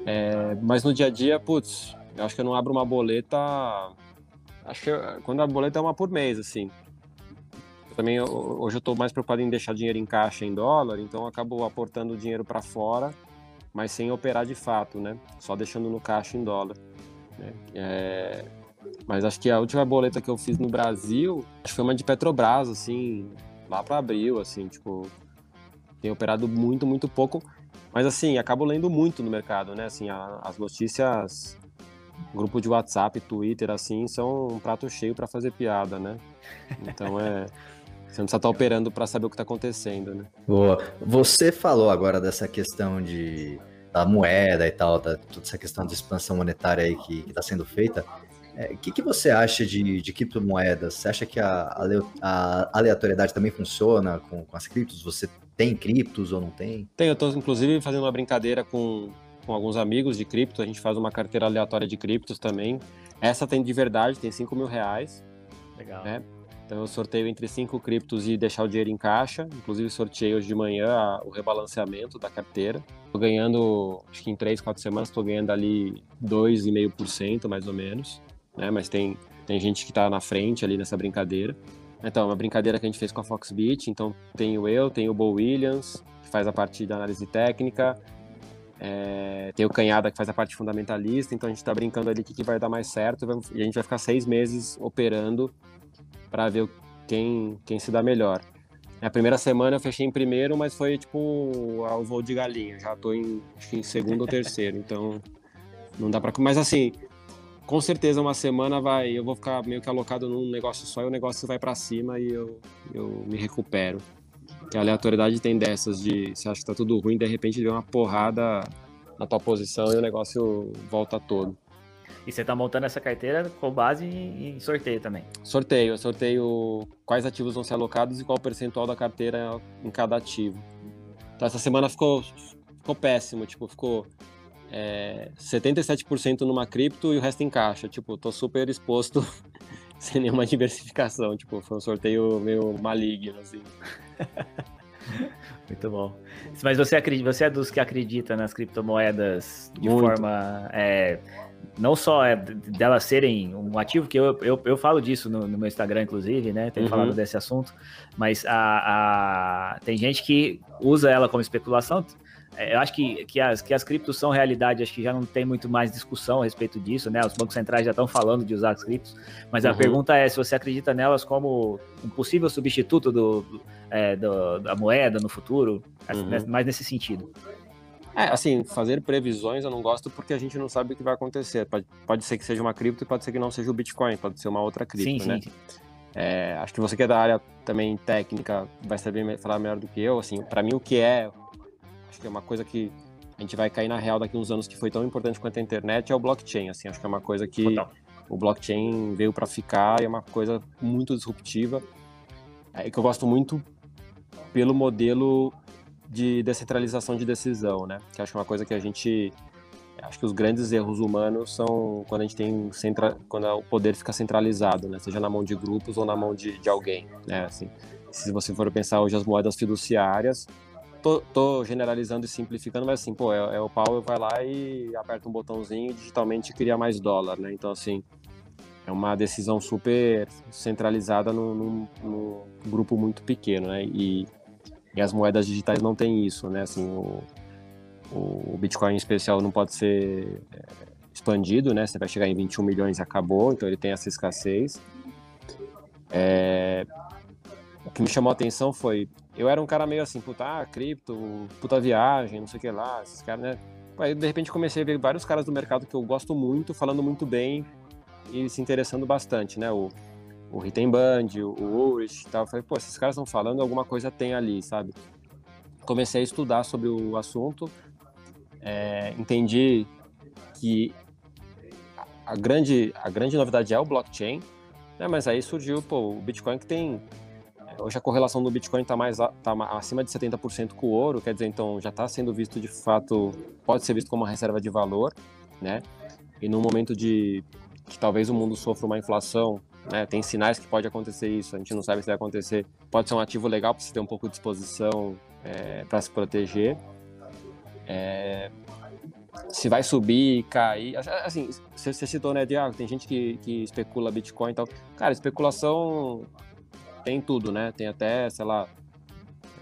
É, mas no dia a dia, putz, eu acho que eu não abro uma boleta. Acho que quando a boleta é uma por mês, assim. Eu também hoje eu estou mais preocupado em deixar dinheiro em caixa em dólar, então eu acabo aportando dinheiro para fora, mas sem operar de fato, né? Só deixando no caixa em dólar. Né? É, mas acho que a última boleta que eu fiz no Brasil, acho que foi uma de Petrobras, assim, lá para abril, assim, tipo, tenho operado muito, muito pouco, mas assim, acabo lendo muito no mercado, né? Assim, a, as notícias, grupo de WhatsApp, Twitter, assim, são um prato cheio para fazer piada, né? Então é. Você não precisa estar operando para saber o que está acontecendo, né? Boa. Você falou agora dessa questão de da moeda e tal, da, toda essa questão de expansão monetária aí que está sendo feita. O é, que, que você acha de, de criptomoedas? Você acha que a, a aleatoriedade também funciona com, com as criptos? Você tem criptos ou não tem? Tem, eu estou inclusive fazendo uma brincadeira com, com alguns amigos de cripto, a gente faz uma carteira aleatória de criptos também. Essa tem de verdade, tem 5 mil reais. Legal. Né? Então eu sorteio entre cinco criptos e deixar o dinheiro em caixa. Inclusive sorteio hoje de manhã a, o rebalanceamento da carteira. Estou ganhando, acho que em 3, 4 semanas estou ganhando ali 2,5% mais ou menos né? Mas tem, tem gente que está na frente ali nessa brincadeira. Então, é uma brincadeira que a gente fez com a Foxbit. Então, tenho eu, tenho o Bo Williams, que faz a parte da análise técnica, é, tem o Canhada, que faz a parte fundamentalista. Então, a gente está brincando ali o que, que vai dar mais certo. E a gente vai ficar seis meses operando para ver quem, quem se dá melhor. A primeira semana eu fechei em primeiro, mas foi tipo o voo de galinha. Já estou em, em segundo ou terceiro, então não dá para. Mas assim, com certeza uma semana vai, eu vou ficar meio que alocado num negócio só e o negócio vai para cima e eu, eu me recupero. Que a aleatoriedade tem dessas de você acha que tá tudo ruim, de repente vem uma porrada na tua posição e o negócio volta todo. E você tá montando essa carteira com base em sorteio também? Sorteio, eu sorteio quais ativos vão ser alocados e qual o percentual da carteira em cada ativo. Então essa semana ficou, ficou péssimo, tipo, ficou é, 77% numa cripto e o resto em caixa. Tipo, tô super exposto sem nenhuma diversificação. Tipo, foi um sorteio meio maligno, assim. Muito bom. Mas você, acredita, você é dos que acredita nas criptomoedas de Muito. forma. É, não só é delas serem um ativo, que eu, eu, eu falo disso no, no meu Instagram, inclusive, né? Tenho uhum. falado desse assunto, mas a, a, tem gente que usa ela como especulação. É, eu acho que, que, as, que as criptos são realidade, acho que já não tem muito mais discussão a respeito disso, né? Os bancos centrais já estão falando de usar as criptos, mas uhum. a pergunta é se você acredita nelas como um possível substituto do, é, do da moeda no futuro, uhum. mais nesse sentido. É, assim, fazer previsões eu não gosto porque a gente não sabe o que vai acontecer. Pode, pode ser que seja uma cripto e pode ser que não seja o Bitcoin, pode ser uma outra cripto, sim, né? Sim, sim. É, acho que você que é da área também técnica vai saber falar melhor do que eu. Assim, para mim o que é acho que é uma coisa que a gente vai cair na real daqui uns anos que foi tão importante quanto a internet é o blockchain. Assim, acho que é uma coisa que Total. o blockchain veio para ficar e é uma coisa muito disruptiva. É que eu gosto muito pelo modelo de descentralização de decisão, né? Que acho que é uma coisa que a gente acho que os grandes erros humanos são quando a gente tem centra, quando o poder fica centralizado, né? Seja na mão de grupos ou na mão de, de alguém, né? Assim, se você for pensar hoje as moedas fiduciárias, tô, tô, generalizando e simplificando, mas assim, pô, é, é, o Powell vai lá e aperta um botãozinho e digitalmente cria mais dólar, né? Então, assim, é uma decisão super centralizada num, num, num grupo muito pequeno, né? E, e, as moedas digitais não têm isso, né? Assim, o, o Bitcoin em especial não pode ser é, expandido, né? Você vai chegar em 21 milhões e acabou, então ele tem essa escassez. É, o que me chamou a atenção foi eu era um cara meio assim, puta, ah, cripto, puta viagem, não sei o que lá, esses caras, né? Aí, de repente, comecei a ver vários caras do mercado que eu gosto muito, falando muito bem e se interessando bastante, né? O, o Rittenband, o, o e tal. Eu falei, pô, esses caras estão falando, alguma coisa tem ali, sabe? Comecei a estudar sobre o assunto, é, entendi que a grande, a grande novidade é o blockchain, né? Mas aí surgiu, pô, o Bitcoin que tem Hoje a correlação do Bitcoin está mais tá acima de 70% com o ouro, quer dizer, então já está sendo visto de fato, pode ser visto como uma reserva de valor, né? E num momento de que talvez o mundo sofra uma inflação, né? Tem sinais que pode acontecer isso, a gente não sabe se vai acontecer. Pode ser um ativo legal para você ter um pouco de disposição é, para se proteger. É, se vai subir, cair. Assim, você citou, né, ah, tem gente que, que especula Bitcoin e tal. Cara, especulação tem tudo, né? Tem até, sei lá,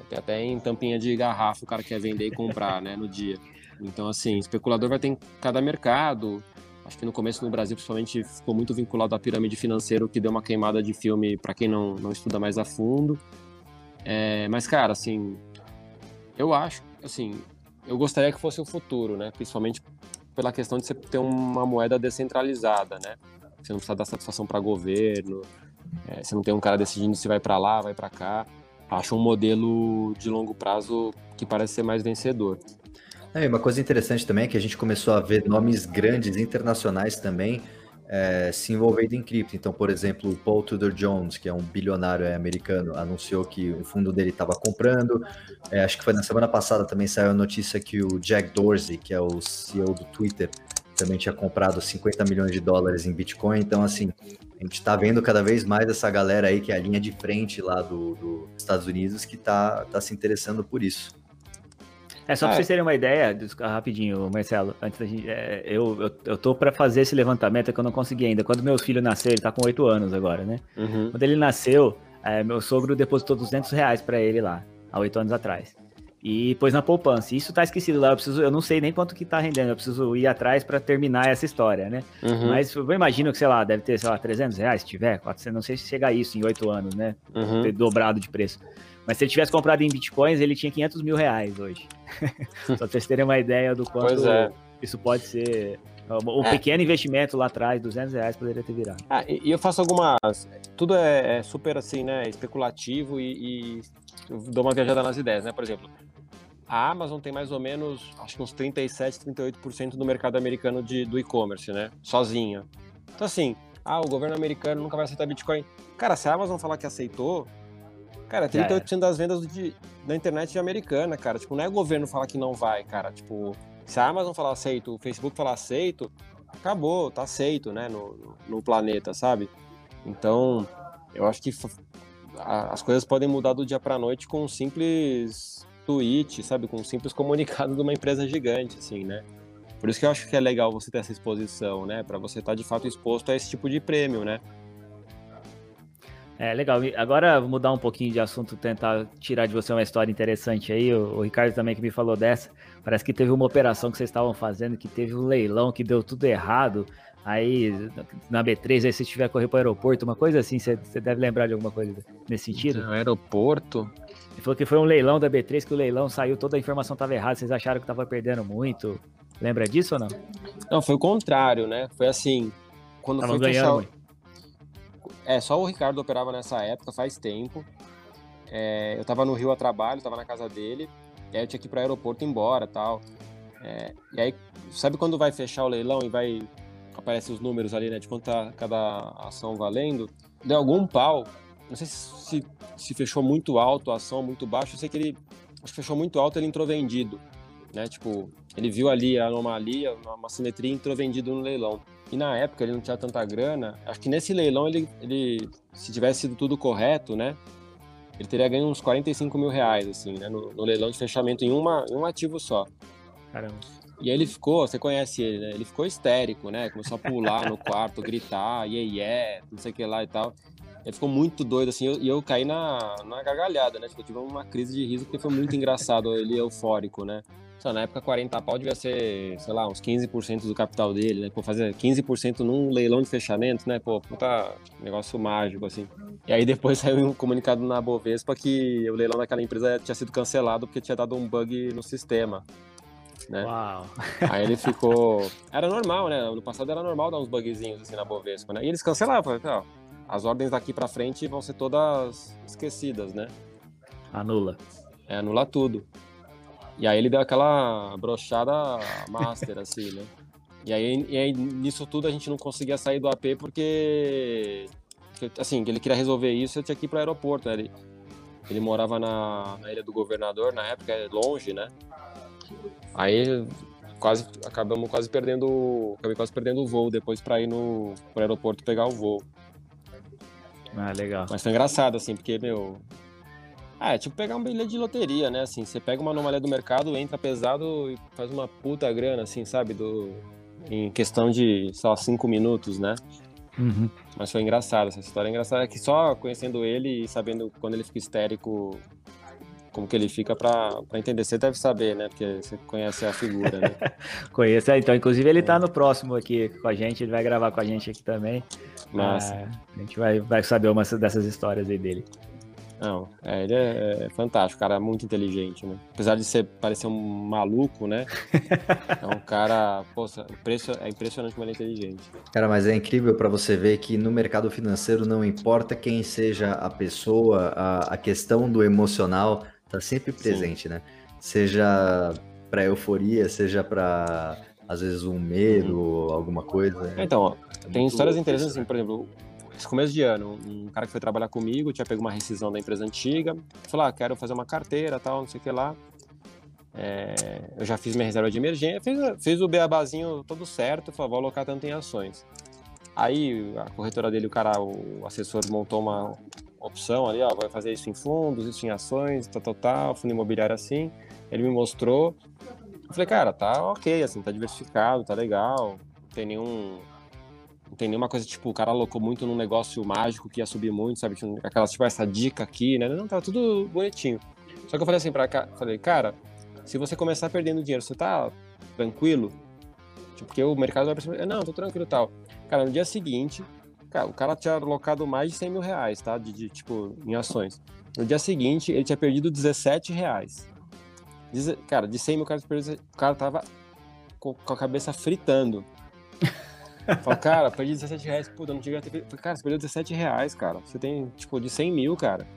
tem até em tampinha de garrafa o cara quer vender e comprar, né, no dia. Então, assim, especulador vai ter em cada mercado. Acho que no começo no Brasil, principalmente, ficou muito vinculado à pirâmide financeira, que deu uma queimada de filme para quem não, não estuda mais a fundo. É, mas, cara, assim, eu acho, assim, eu gostaria que fosse o futuro, né? Principalmente pela questão de você ter uma moeda descentralizada, né? Você não precisa dar satisfação para governo, é, você não tem um cara decidindo se vai para lá, vai para cá. Acho um modelo de longo prazo que parece ser mais vencedor. É, uma coisa interessante também é que a gente começou a ver nomes grandes internacionais também é, se envolvendo em cripto. Então, por exemplo, o Paul Tudor Jones, que é um bilionário americano, anunciou que o fundo dele estava comprando. É, acho que foi na semana passada também saiu a notícia que o Jack Dorsey, que é o CEO do Twitter, também tinha comprado 50 milhões de dólares em Bitcoin. Então, assim, a gente está vendo cada vez mais essa galera aí, que é a linha de frente lá dos do Estados Unidos, que está tá se interessando por isso. É, só para vocês terem uma ideia, rapidinho, Marcelo, antes da gente, é, eu, eu, eu tô para fazer esse levantamento que eu não consegui ainda. Quando meu filho nasceu, ele tá com 8 anos agora, né? Uhum. Quando ele nasceu, é, meu sogro depositou 200 reais para ele lá, há 8 anos atrás e pôs na poupança. Isso tá esquecido lá, eu preciso, eu não sei nem quanto que tá rendendo, eu preciso ir atrás para terminar essa história, né? Uhum. Mas eu imagino que, sei lá, deve ter, sei lá, 300 reais, se tiver, 400, não sei se chega a isso em oito anos, né? Uhum. Ter dobrado de preço. Mas se ele tivesse comprado em bitcoins, ele tinha 500 mil reais hoje. Só pra vocês terem uma ideia do quanto é. isso pode ser um é. pequeno investimento lá atrás, 200 reais, poderia ter virado. Ah, e, eu faço algumas. Tudo é, é super assim, né? Especulativo e, e, dou uma viajada nas ideias, né? Por exemplo, a Amazon tem mais ou menos, acho que uns 37, 38% do mercado americano de, do e-commerce, né? Sozinha. Então, assim, ah, o governo americano nunca vai aceitar Bitcoin. Cara, se a Amazon falar que aceitou, cara, 38% é. das vendas de, da internet é americana, cara. Tipo, não é o governo falar que não vai, cara. Tipo, se a Amazon falar aceito, o Facebook falar aceito, acabou, tá aceito, né, no, no planeta, sabe? Então, eu acho que as coisas podem mudar do dia para noite com um simples tweet, sabe? Com um simples comunicado de uma empresa gigante, assim, né? Por isso que eu acho que é legal você ter essa exposição, né? Para você estar tá, de fato exposto a esse tipo de prêmio, né? É, legal. Agora, mudar um pouquinho de assunto, tentar tirar de você uma história interessante aí. O, o, Ricardo também que me falou dessa. Parece que teve uma operação que vocês estavam fazendo, que teve um leilão que deu tudo errado. Aí, na B3, aí se tiver correr para o aeroporto, uma coisa assim, você, você deve lembrar de alguma coisa nesse sentido? No aeroporto? Ele falou que foi um leilão da B3, que o leilão saiu, toda a informação estava errada, vocês acharam que estava perdendo muito. Lembra disso ou não? Não, foi o contrário, né? Foi assim, quando Tava foi ganhando, fechar... É, só o Ricardo operava nessa época, faz tempo. É, eu tava no Rio a trabalho, tava na casa dele, e aí eu tinha que ir pro aeroporto embora tal. É, e aí, sabe quando vai fechar o leilão e vai. Aparece os números ali, né, de quanto tá cada ação valendo? Deu algum pau. Não sei se, se fechou muito alto a ação, muito baixo. Eu sei que ele. Acho que fechou muito alto, ele entrou vendido. Né? Tipo, ele viu ali a anomalia, uma simetria entrou vendido no leilão. E na época ele não tinha tanta grana. Acho que nesse leilão ele, ele se tivesse sido tudo correto, né? Ele teria ganho uns 45 mil reais, assim, né? No, no leilão de fechamento em, uma, em um ativo só. Caramba. E aí ele ficou, você conhece ele, né? Ele ficou histérico, né? Começou a pular no quarto, gritar, yeah, yeah, não sei o que lá e tal. Ele ficou muito doido, assim, e eu, caí na, na gargalhada, né? Tipo, eu tive uma crise de riso porque foi muito engraçado ele eufórico, né? Só, na época 40 pau devia ser, sei lá, uns 15% do capital dele, né? Pô, fazer 15% num leilão de fechamento, né? Pô, puta negócio mágico, assim. E aí depois saiu um comunicado na Bovespa que o leilão daquela empresa tinha sido cancelado porque tinha dado um bug no sistema. Né? Uau. Aí ele ficou. Era normal, né? No passado era normal dar uns bugzinhos assim na Bovespa, né? E eles cancelavam, ó, as ordens daqui para frente vão ser todas esquecidas, né? Anula. É, anula tudo. E aí ele deu aquela brochada master, assim, né? E aí, e aí, nisso tudo, a gente não conseguia sair do AP porque, assim, ele queria resolver isso, eu tinha que ir pro aeroporto, né? Ele, ele morava na, na Ilha do Governador, na época, é longe, né? Aí quase acabamos quase perdendo, acabei quase perdendo o voo depois para ir no pro aeroporto pegar o voo. Ah, legal. Mas foi engraçado assim, porque meu, ah, é tipo pegar um bilhete de loteria, né? Assim, você pega uma anomalia do mercado, entra pesado e faz uma puta grana, assim, sabe? Do... Em questão de só cinco minutos, né? Uhum. Mas foi engraçado, essa história é engraçada, que só conhecendo ele e sabendo quando ele fica histérico, como que ele fica pra, pra entender. Você deve saber, né? Porque você conhece a figura, né? Conheço, é, então. Inclusive ele tá no próximo aqui com a gente, ele vai gravar com a gente aqui também. Nossa. Ah, a gente vai, vai saber uma dessas histórias aí dele. Não, é, ele é, é, fantástico, cara é muito inteligente, né? Apesar de ser, parecer um maluco, né? é um cara, poxa, é impressionante como ele é inteligente. Cara, mas é incrível para você ver que no mercado financeiro não importa quem seja a pessoa, a, a questão do emocional tá sempre presente, Sim. né? Seja para euforia, seja para às vezes um medo, uhum. alguma coisa. Então, ó, tem histórias interessantes, assim, por exemplo, esse começo de ano, um cara que foi trabalhar comigo tinha pego uma rescisão da empresa antiga, falou, ah, quero fazer uma carteira, tal, não sei o que lá. É, eu já fiz minha reserva de emergência, fiz, fiz o beabazinho todo certo, falou, vou alocar tanto em ações. Aí a corretora dele, o cara, o assessor montou uma opção ali, ó, vai fazer isso em fundos, isso em ações, tal, tal, tal, fundo imobiliário assim. Ele me mostrou. Eu falei, cara, tá ok, assim, tá diversificado, tá legal, não tem nenhum não tem nenhuma coisa tipo, o cara alocou muito num negócio mágico que ia subir muito, sabe? Aquela, tipo, essa dica aqui, né? Não, tá tudo bonitinho. Só que eu falei assim pra cá, falei, cara, se você começar perdendo dinheiro, você tá tranquilo? Tipo, porque o mercado vai perceber, não, tô tranquilo e tal. Cara, no dia seguinte, cara, o cara tinha alocado mais de 100 mil reais, tá? De, de, tipo, em ações. No dia seguinte, ele tinha perdido 17 reais. Cara, de 100 mil caras perdido, o cara tava com a cabeça fritando. Fala, cara, perdi 17 reais. Puta, não tinha ter. Cara, você perdeu 17 reais, cara. Você tem, tipo, de 100 mil, cara.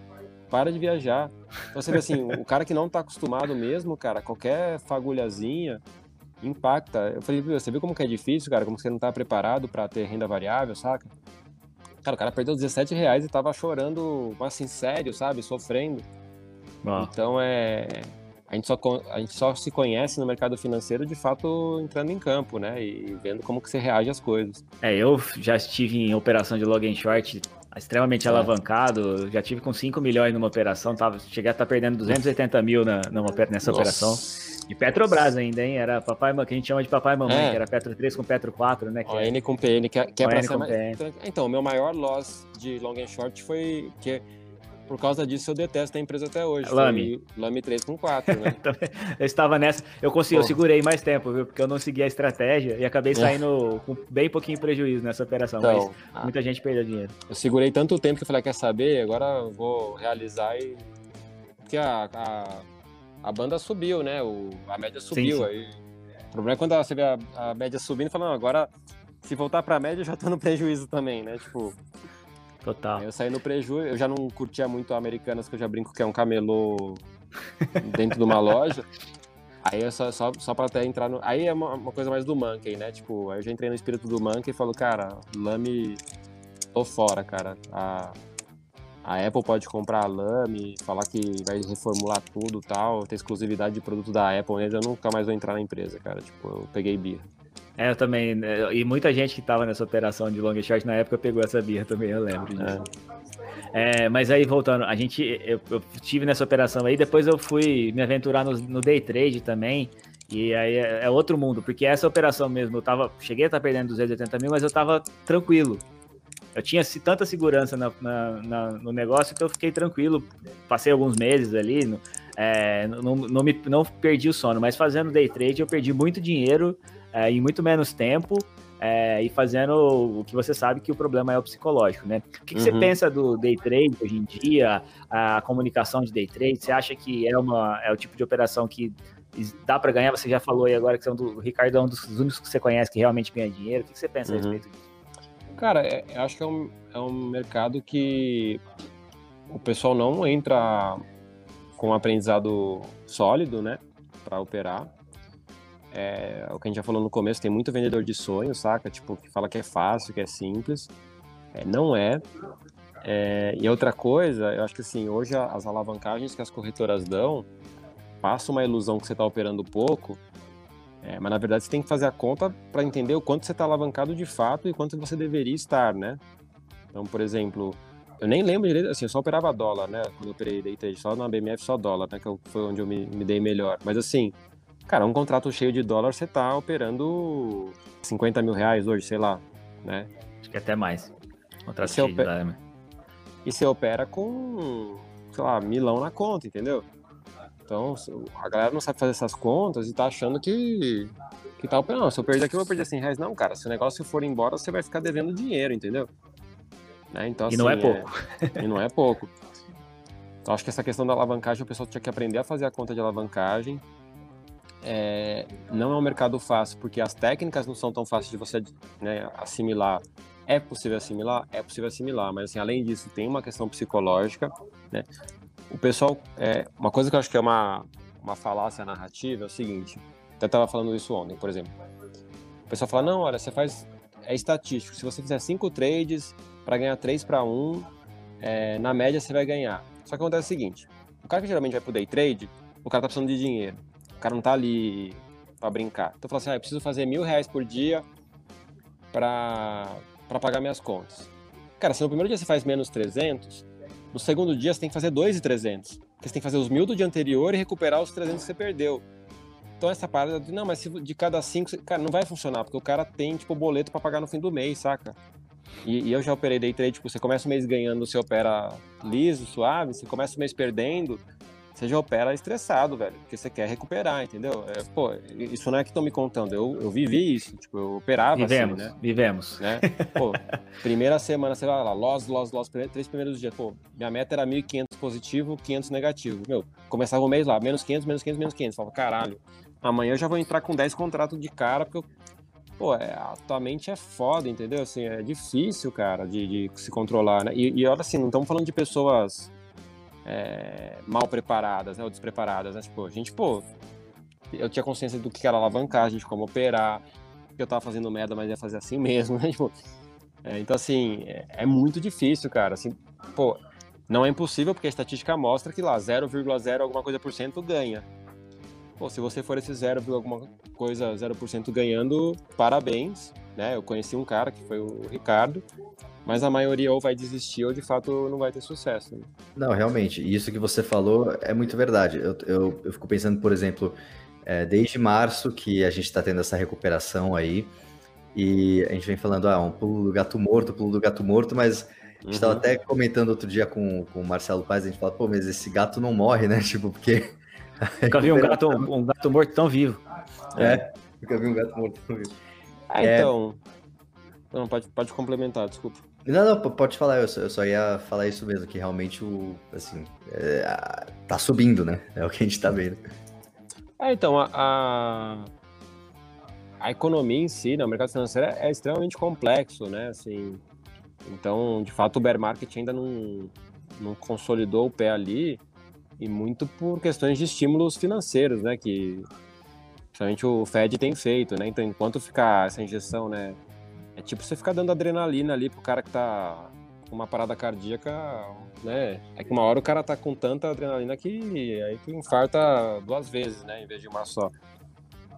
Para de viajar. Então, você vê assim, o cara que não tá acostumado mesmo, cara, qualquer fagulhazinha impacta. Eu falei, você viu como que é difícil, cara? Como você não tá preparado para ter renda variável, saca? Cara, o cara perdeu 17 reais e tava chorando, assim, sério, sabe? Sofrendo. Ah. Então é a gente, só, a gente só se conhece no mercado financeiro de fato entrando em campo, né? E vendo como que você reage às coisas. É, eu já estive em operação de long and short extremamente é. alavancado. Já tive com 5 milhões numa operação, tava, cheguei a estar tá perdendo 280 mil na, numa, nessa Nossa. operação. E Petrobras ainda, hein? Era papai, que a gente chama de papai e mamãe, é. que era Petro 3 com Petro 4, né? Que N com PN, que é, que é pra ser mais... Então, o meu maior loss de long and short foi que por causa disso eu detesto a empresa até hoje. Lame. Lame 3 com 4, né? eu estava nessa, eu consegui, eu segurei mais tempo, viu? Porque eu não segui a estratégia e acabei é. saindo com bem pouquinho prejuízo nessa operação, então, mas muita gente perdeu dinheiro. Eu segurei tanto tempo que eu falei, quer saber? Agora eu vou realizar e... Porque a, a, a banda subiu, né? O, a média subiu, sim, sim. aí... O problema é quando você vê a, a média subindo e fala, não, agora se voltar para a média eu já tô no prejuízo também, né? Tipo, Total. Eu saí no prejuízo, eu já não curtia muito Americanas, que eu já brinco que é um camelô dentro de uma loja. Aí é só, só, só pra até entrar no. Aí é uma, uma, coisa mais do Monkey, né? Tipo, aí eu já entrei no espírito do Monkey e falo, cara, Lame, tô fora, cara. A, a Apple pode comprar a Lame, falar que vai reformular tudo tal, ter exclusividade de produto da Apple, mas eu nunca mais vou entrar na empresa, cara. Tipo, eu peguei birra. É, eu também. Né, e muita gente que estava nessa operação de long short na época pegou essa birra também, eu lembro disso. É. É, mas aí, voltando, a gente. Eu, eu tive nessa operação aí, depois eu fui me aventurar no, no day trade também. E aí é, é, outro mundo, porque essa operação mesmo, eu tava. Cheguei a estar tá perdendo 280 mil, mas eu tava tranquilo. Eu tinha tanta segurança na, na, na, no negócio que eu fiquei tranquilo. Passei alguns meses ali, é, não, não, me, não perdi o sono, mas fazendo day trade eu perdi muito dinheiro é, em muito menos tempo é, e fazendo o que você sabe que o problema é o psicológico, né? O que, que uhum. você pensa do day trade hoje em dia, a comunicação de day trade? Você acha que é, uma, é o tipo de operação que dá para ganhar? Você já falou aí agora que são do, o Ricardo é um dos únicos que você conhece que realmente ganha dinheiro. O que, que você pensa uhum. a respeito disso? Cara, é, eu acho que é um, é um mercado que o pessoal não entra com um aprendizado sólido, né, para operar. É, o que a gente já falou no começo, tem muito vendedor de sonhos, saca? Tipo, que fala que é fácil, que é simples. É, não é. é. E outra coisa, eu acho que assim, hoje as alavancagens que as corretoras dão, passa uma ilusão que você está operando pouco, é, mas na verdade você tem que fazer a conta para entender o quanto você está alavancado de fato e quanto você deveria estar, né? Então, por exemplo, eu nem lembro direito, assim, eu só operava dólar, né? Quando eu operei day trade, só na BMF só dólar, né? Que foi onde eu me, me dei melhor. Mas assim, Cara, um contrato cheio de dólar você tá operando 50 mil reais hoje, sei lá, né? Acho que até mais. Contrato cheio opera... de dólar. Né? E você opera com, sei lá, milão na conta, entendeu? Então, a galera não sabe fazer essas contas e tá achando que, que tá operando. Se eu perder aqui, eu vou perder 100 reais. Não, cara, se o negócio for embora, você vai ficar devendo dinheiro, entendeu? Né? Então, assim, e não é, assim, é pouco. É... e não é pouco. Então, acho que essa questão da alavancagem, o pessoal tinha que aprender a fazer a conta de alavancagem, é, não é um mercado fácil, porque as técnicas não são tão fáceis de você né, assimilar. É possível assimilar? É possível assimilar, mas assim, além disso, tem uma questão psicológica, né? O pessoal, é, uma coisa que eu acho que é uma, uma falácia narrativa é o seguinte, até estava falando isso ontem, por exemplo. O pessoal fala, não, olha, você faz, é estatístico, se você fizer cinco trades para ganhar 3 para 1, é, na média você vai ganhar. Só que acontece o seguinte, o cara que geralmente vai pro day trade, o cara tá precisando de dinheiro cara não tá ali para brincar. Então eu falo assim, ah, eu preciso fazer mil reais por dia para pagar minhas contas. Cara, se no primeiro dia você faz menos 300, no segundo dia você tem que fazer 2,300. Porque você tem que fazer os mil do dia anterior e recuperar os 300 que você perdeu. Então essa parada de, não, mas de cada cinco, cara, não vai funcionar, porque o cara tem, tipo, boleto para pagar no fim do mês, saca? E, e, eu já operei day trade, tipo, você começa o mês ganhando, você opera liso, suave, você começa o mês perdendo, você já opera estressado, velho, porque você quer recuperar, entendeu? É, pô, isso não é que estão me contando, eu, eu vivi isso, tipo, eu operava vivemos, assim, né? Vivemos, né? Pô, primeira semana, você vai lá, loss, loss, loss, três primeiros dias, pô, minha meta era 1.500 positivo, 500 negativo. Meu, começava o mês lá, menos 500, menos 500, menos 500. Falava, caralho, amanhã eu já vou entrar com 10 contratos de cara, porque eu pô, é, a tua mente é foda, entendeu? Assim, é difícil, cara, de, de se controlar, né? E, e olha assim, não estamos falando de pessoas é, mal preparadas, né, ou despreparadas, né? Tipo, a gente, pô, eu tinha consciência do que era alavancagem, de como operar, que eu tava fazendo merda, mas ia fazer assim mesmo, né? Tipo, é, então, assim, é, é, muito difícil, cara. Assim, pô, não é impossível, porque a estatística mostra que lá 0,0 alguma coisa por cento ganha. Pô, se você for esse 0, alguma coisa 0% ganhando, parabéns. Né? Eu conheci um cara que foi o Ricardo, mas a maioria ou vai desistir ou de fato não vai ter sucesso. Né? Não, realmente, isso que você falou é muito verdade. Eu, eu, eu fico pensando, por exemplo, é, desde março que a gente está tendo essa recuperação aí, e a gente vem falando, ah, um pulo do gato morto, pulo do gato morto, mas a gente estava uhum. até comentando outro dia com, com o Marcelo Paz, a gente fala, pô, mas esse gato não morre, né? Tipo, porque. Nunca vi um gato, um gato morto tão vivo. É, nunca vi um gato morto tão vivo. Ah, é... então. Não, pode, pode complementar, desculpa. Não, não, pode falar, eu só, eu só ia falar isso mesmo, que realmente o, assim, é, tá subindo, né? É o que a gente tá vendo. É, então, a, a, a economia em si, né, o mercado financeiro é, é extremamente complexo, né, assim, então, de fato, o bear market ainda não, não consolidou o pé ali, e muito por questões de estímulos financeiros, né, que principalmente o Fed tem feito, né, então enquanto ficar essa injeção, né, é tipo você ficar dando adrenalina ali pro cara que tá com uma parada cardíaca, né? É que uma hora o cara tá com tanta adrenalina que aí que infarta duas vezes, né? Em vez de uma só.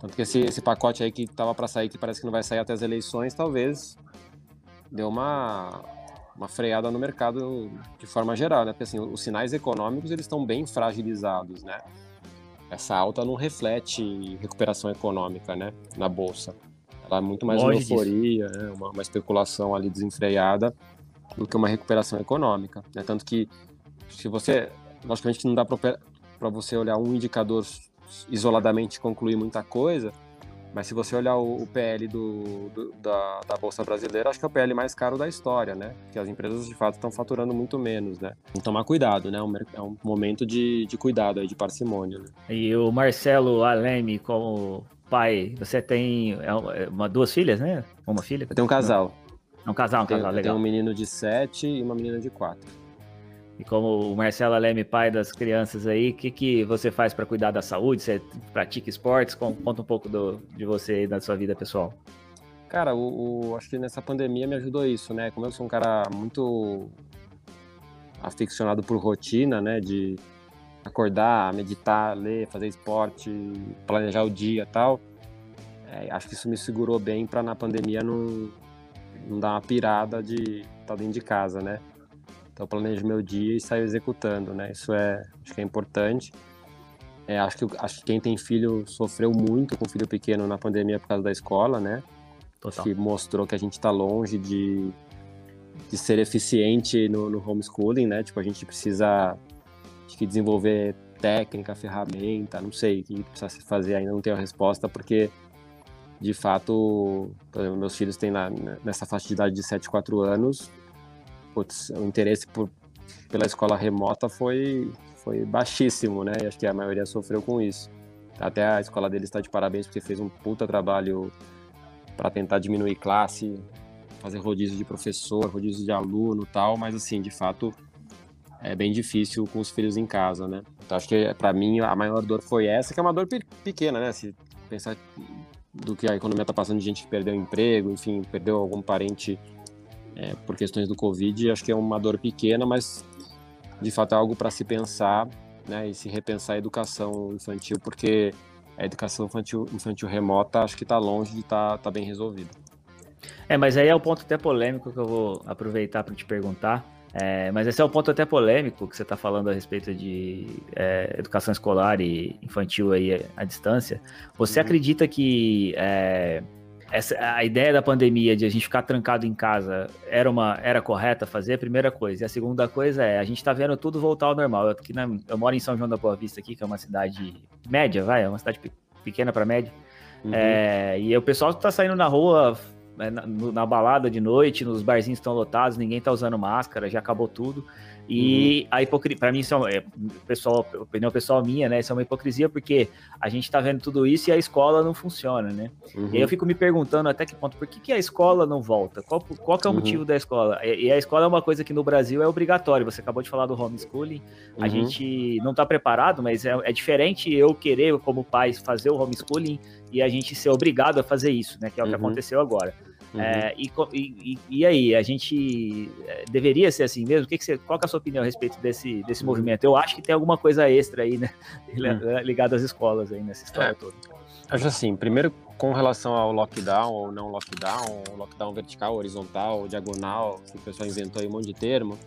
Tanto que esse, esse pacote aí que tava para sair, que parece que não vai sair até as eleições, talvez deu uma, uma freada no mercado de forma geral, né? Porque assim, os sinais econômicos eles estão bem fragilizados, né? Essa alta não reflete recuperação econômica, né? Na bolsa. Ela é muito mais Longe uma euforia, né? uma, uma, especulação ali desenfreada do que uma recuperação econômica. Né? Tanto que, se você. Logicamente, não dá para você olhar um indicador isoladamente e concluir muita coisa, mas se você olhar o, o PL do, do, da, da, Bolsa Brasileira, acho que é o PL mais caro da história, né? Porque as empresas, de fato, estão faturando muito menos, né? Tem que tomar cuidado, né? É um momento de, de cuidado aí, de parcimônia. Né? E o Marcelo Aleme, como pai, você tem é é uma, duas filhas, né? Uma filha? Eu tenho um casal. É um casal, um tenho, casal, legal. Tem um menino de 7 e uma menina de 4. E como o Marcelo Leme, pai das crianças aí, o que, que você faz para cuidar da saúde? Você pratica esportes? Conta um pouco do, de você e da sua vida pessoal. Cara, o, o, acho que nessa pandemia me ajudou isso, né? Como eu sou um cara muito aficionado por rotina, né? De acordar, meditar, ler, fazer esporte, planejar o dia tal. É, acho que isso me segurou bem para na pandemia não, não dar uma pirada de estar tá dentro de casa, né? Então eu planejo meu dia e saio executando, né? Isso é, acho que é importante. É, acho, que, acho que quem tem filho sofreu muito com filho pequeno na pandemia por causa da escola, né? Total. Que mostrou que a gente está longe de, de ser eficiente no, no homeschooling, né? Tipo, a gente precisa Acho que desenvolver técnica, ferramenta, não sei o que precisa se fazer ainda, não tenho a resposta, porque de fato, exemplo, meus filhos têm na, nessa faixa de idade de 7, 4 anos, putz, o interesse por, pela escola remota foi, foi baixíssimo, né? E acho que a maioria sofreu com isso. Até a escola deles está de parabéns porque fez um puta trabalho para tentar diminuir classe, fazer rodízio de professor, rodízio de aluno tal, mas assim, de fato, é bem difícil com os filhos em casa, né? Então acho que para mim a maior dor foi essa, que é uma dor pequena, né? Se pensar do que a economia está passando de gente que perdeu emprego, enfim, perdeu algum parente é, por questões do Covid, acho que é uma dor pequena, mas de fato é algo para se pensar, né? E se repensar a educação infantil, porque a educação infantil, infantil remota acho que está longe de estar tá, tá bem resolvida. É, mas aí é o ponto até polêmico que eu vou aproveitar para te perguntar. É, mas esse é um ponto até polêmico que você está falando a respeito de é, educação escolar e infantil aí à distância. Você uhum. acredita que é, essa, a ideia da pandemia de a gente ficar trancado em casa era uma era correta fazer? Primeira coisa. E a segunda coisa é a gente está vendo tudo voltar ao normal. Eu, aqui na, eu moro em São João da Boa Vista aqui, que é uma cidade média, vai, é uma cidade pequena para média. Uhum. É, e o pessoal está saindo na rua né, na, na, balada de noite, nos barzinhos estão lotados, ninguém tá usando máscara, já acabou tudo. E uhum. a hipocrisia, para mim, isso é, uma, é pessoal, opinião pessoal minha, né? Isso é uma hipocrisia porque a gente tá vendo tudo isso e a escola não funciona, né? Uhum. E aí eu fico me perguntando até que ponto, por que, que a escola não volta? Qual, qual que é o uhum. motivo da escola? E, e, a escola é uma coisa que no Brasil é obrigatório. Você acabou de falar do homeschooling, a uhum. gente não tá preparado, mas é, é diferente eu querer, como pai, fazer o homeschooling e a gente ser obrigado a fazer isso, né? Que é o que uhum. aconteceu agora. Uhum. É, e, e, e, aí, a gente é, deveria ser assim mesmo? O que, que você, qual que é a sua opinião a respeito desse, desse uhum. movimento? Eu acho que tem alguma coisa extra aí, né? Uhum. Ligada às escolas aí nessa história é. toda. Acho assim, primeiro com relação ao lockdown ou não lockdown, lockdown vertical, horizontal, diagonal, que o pessoal inventou aí um monte de termo.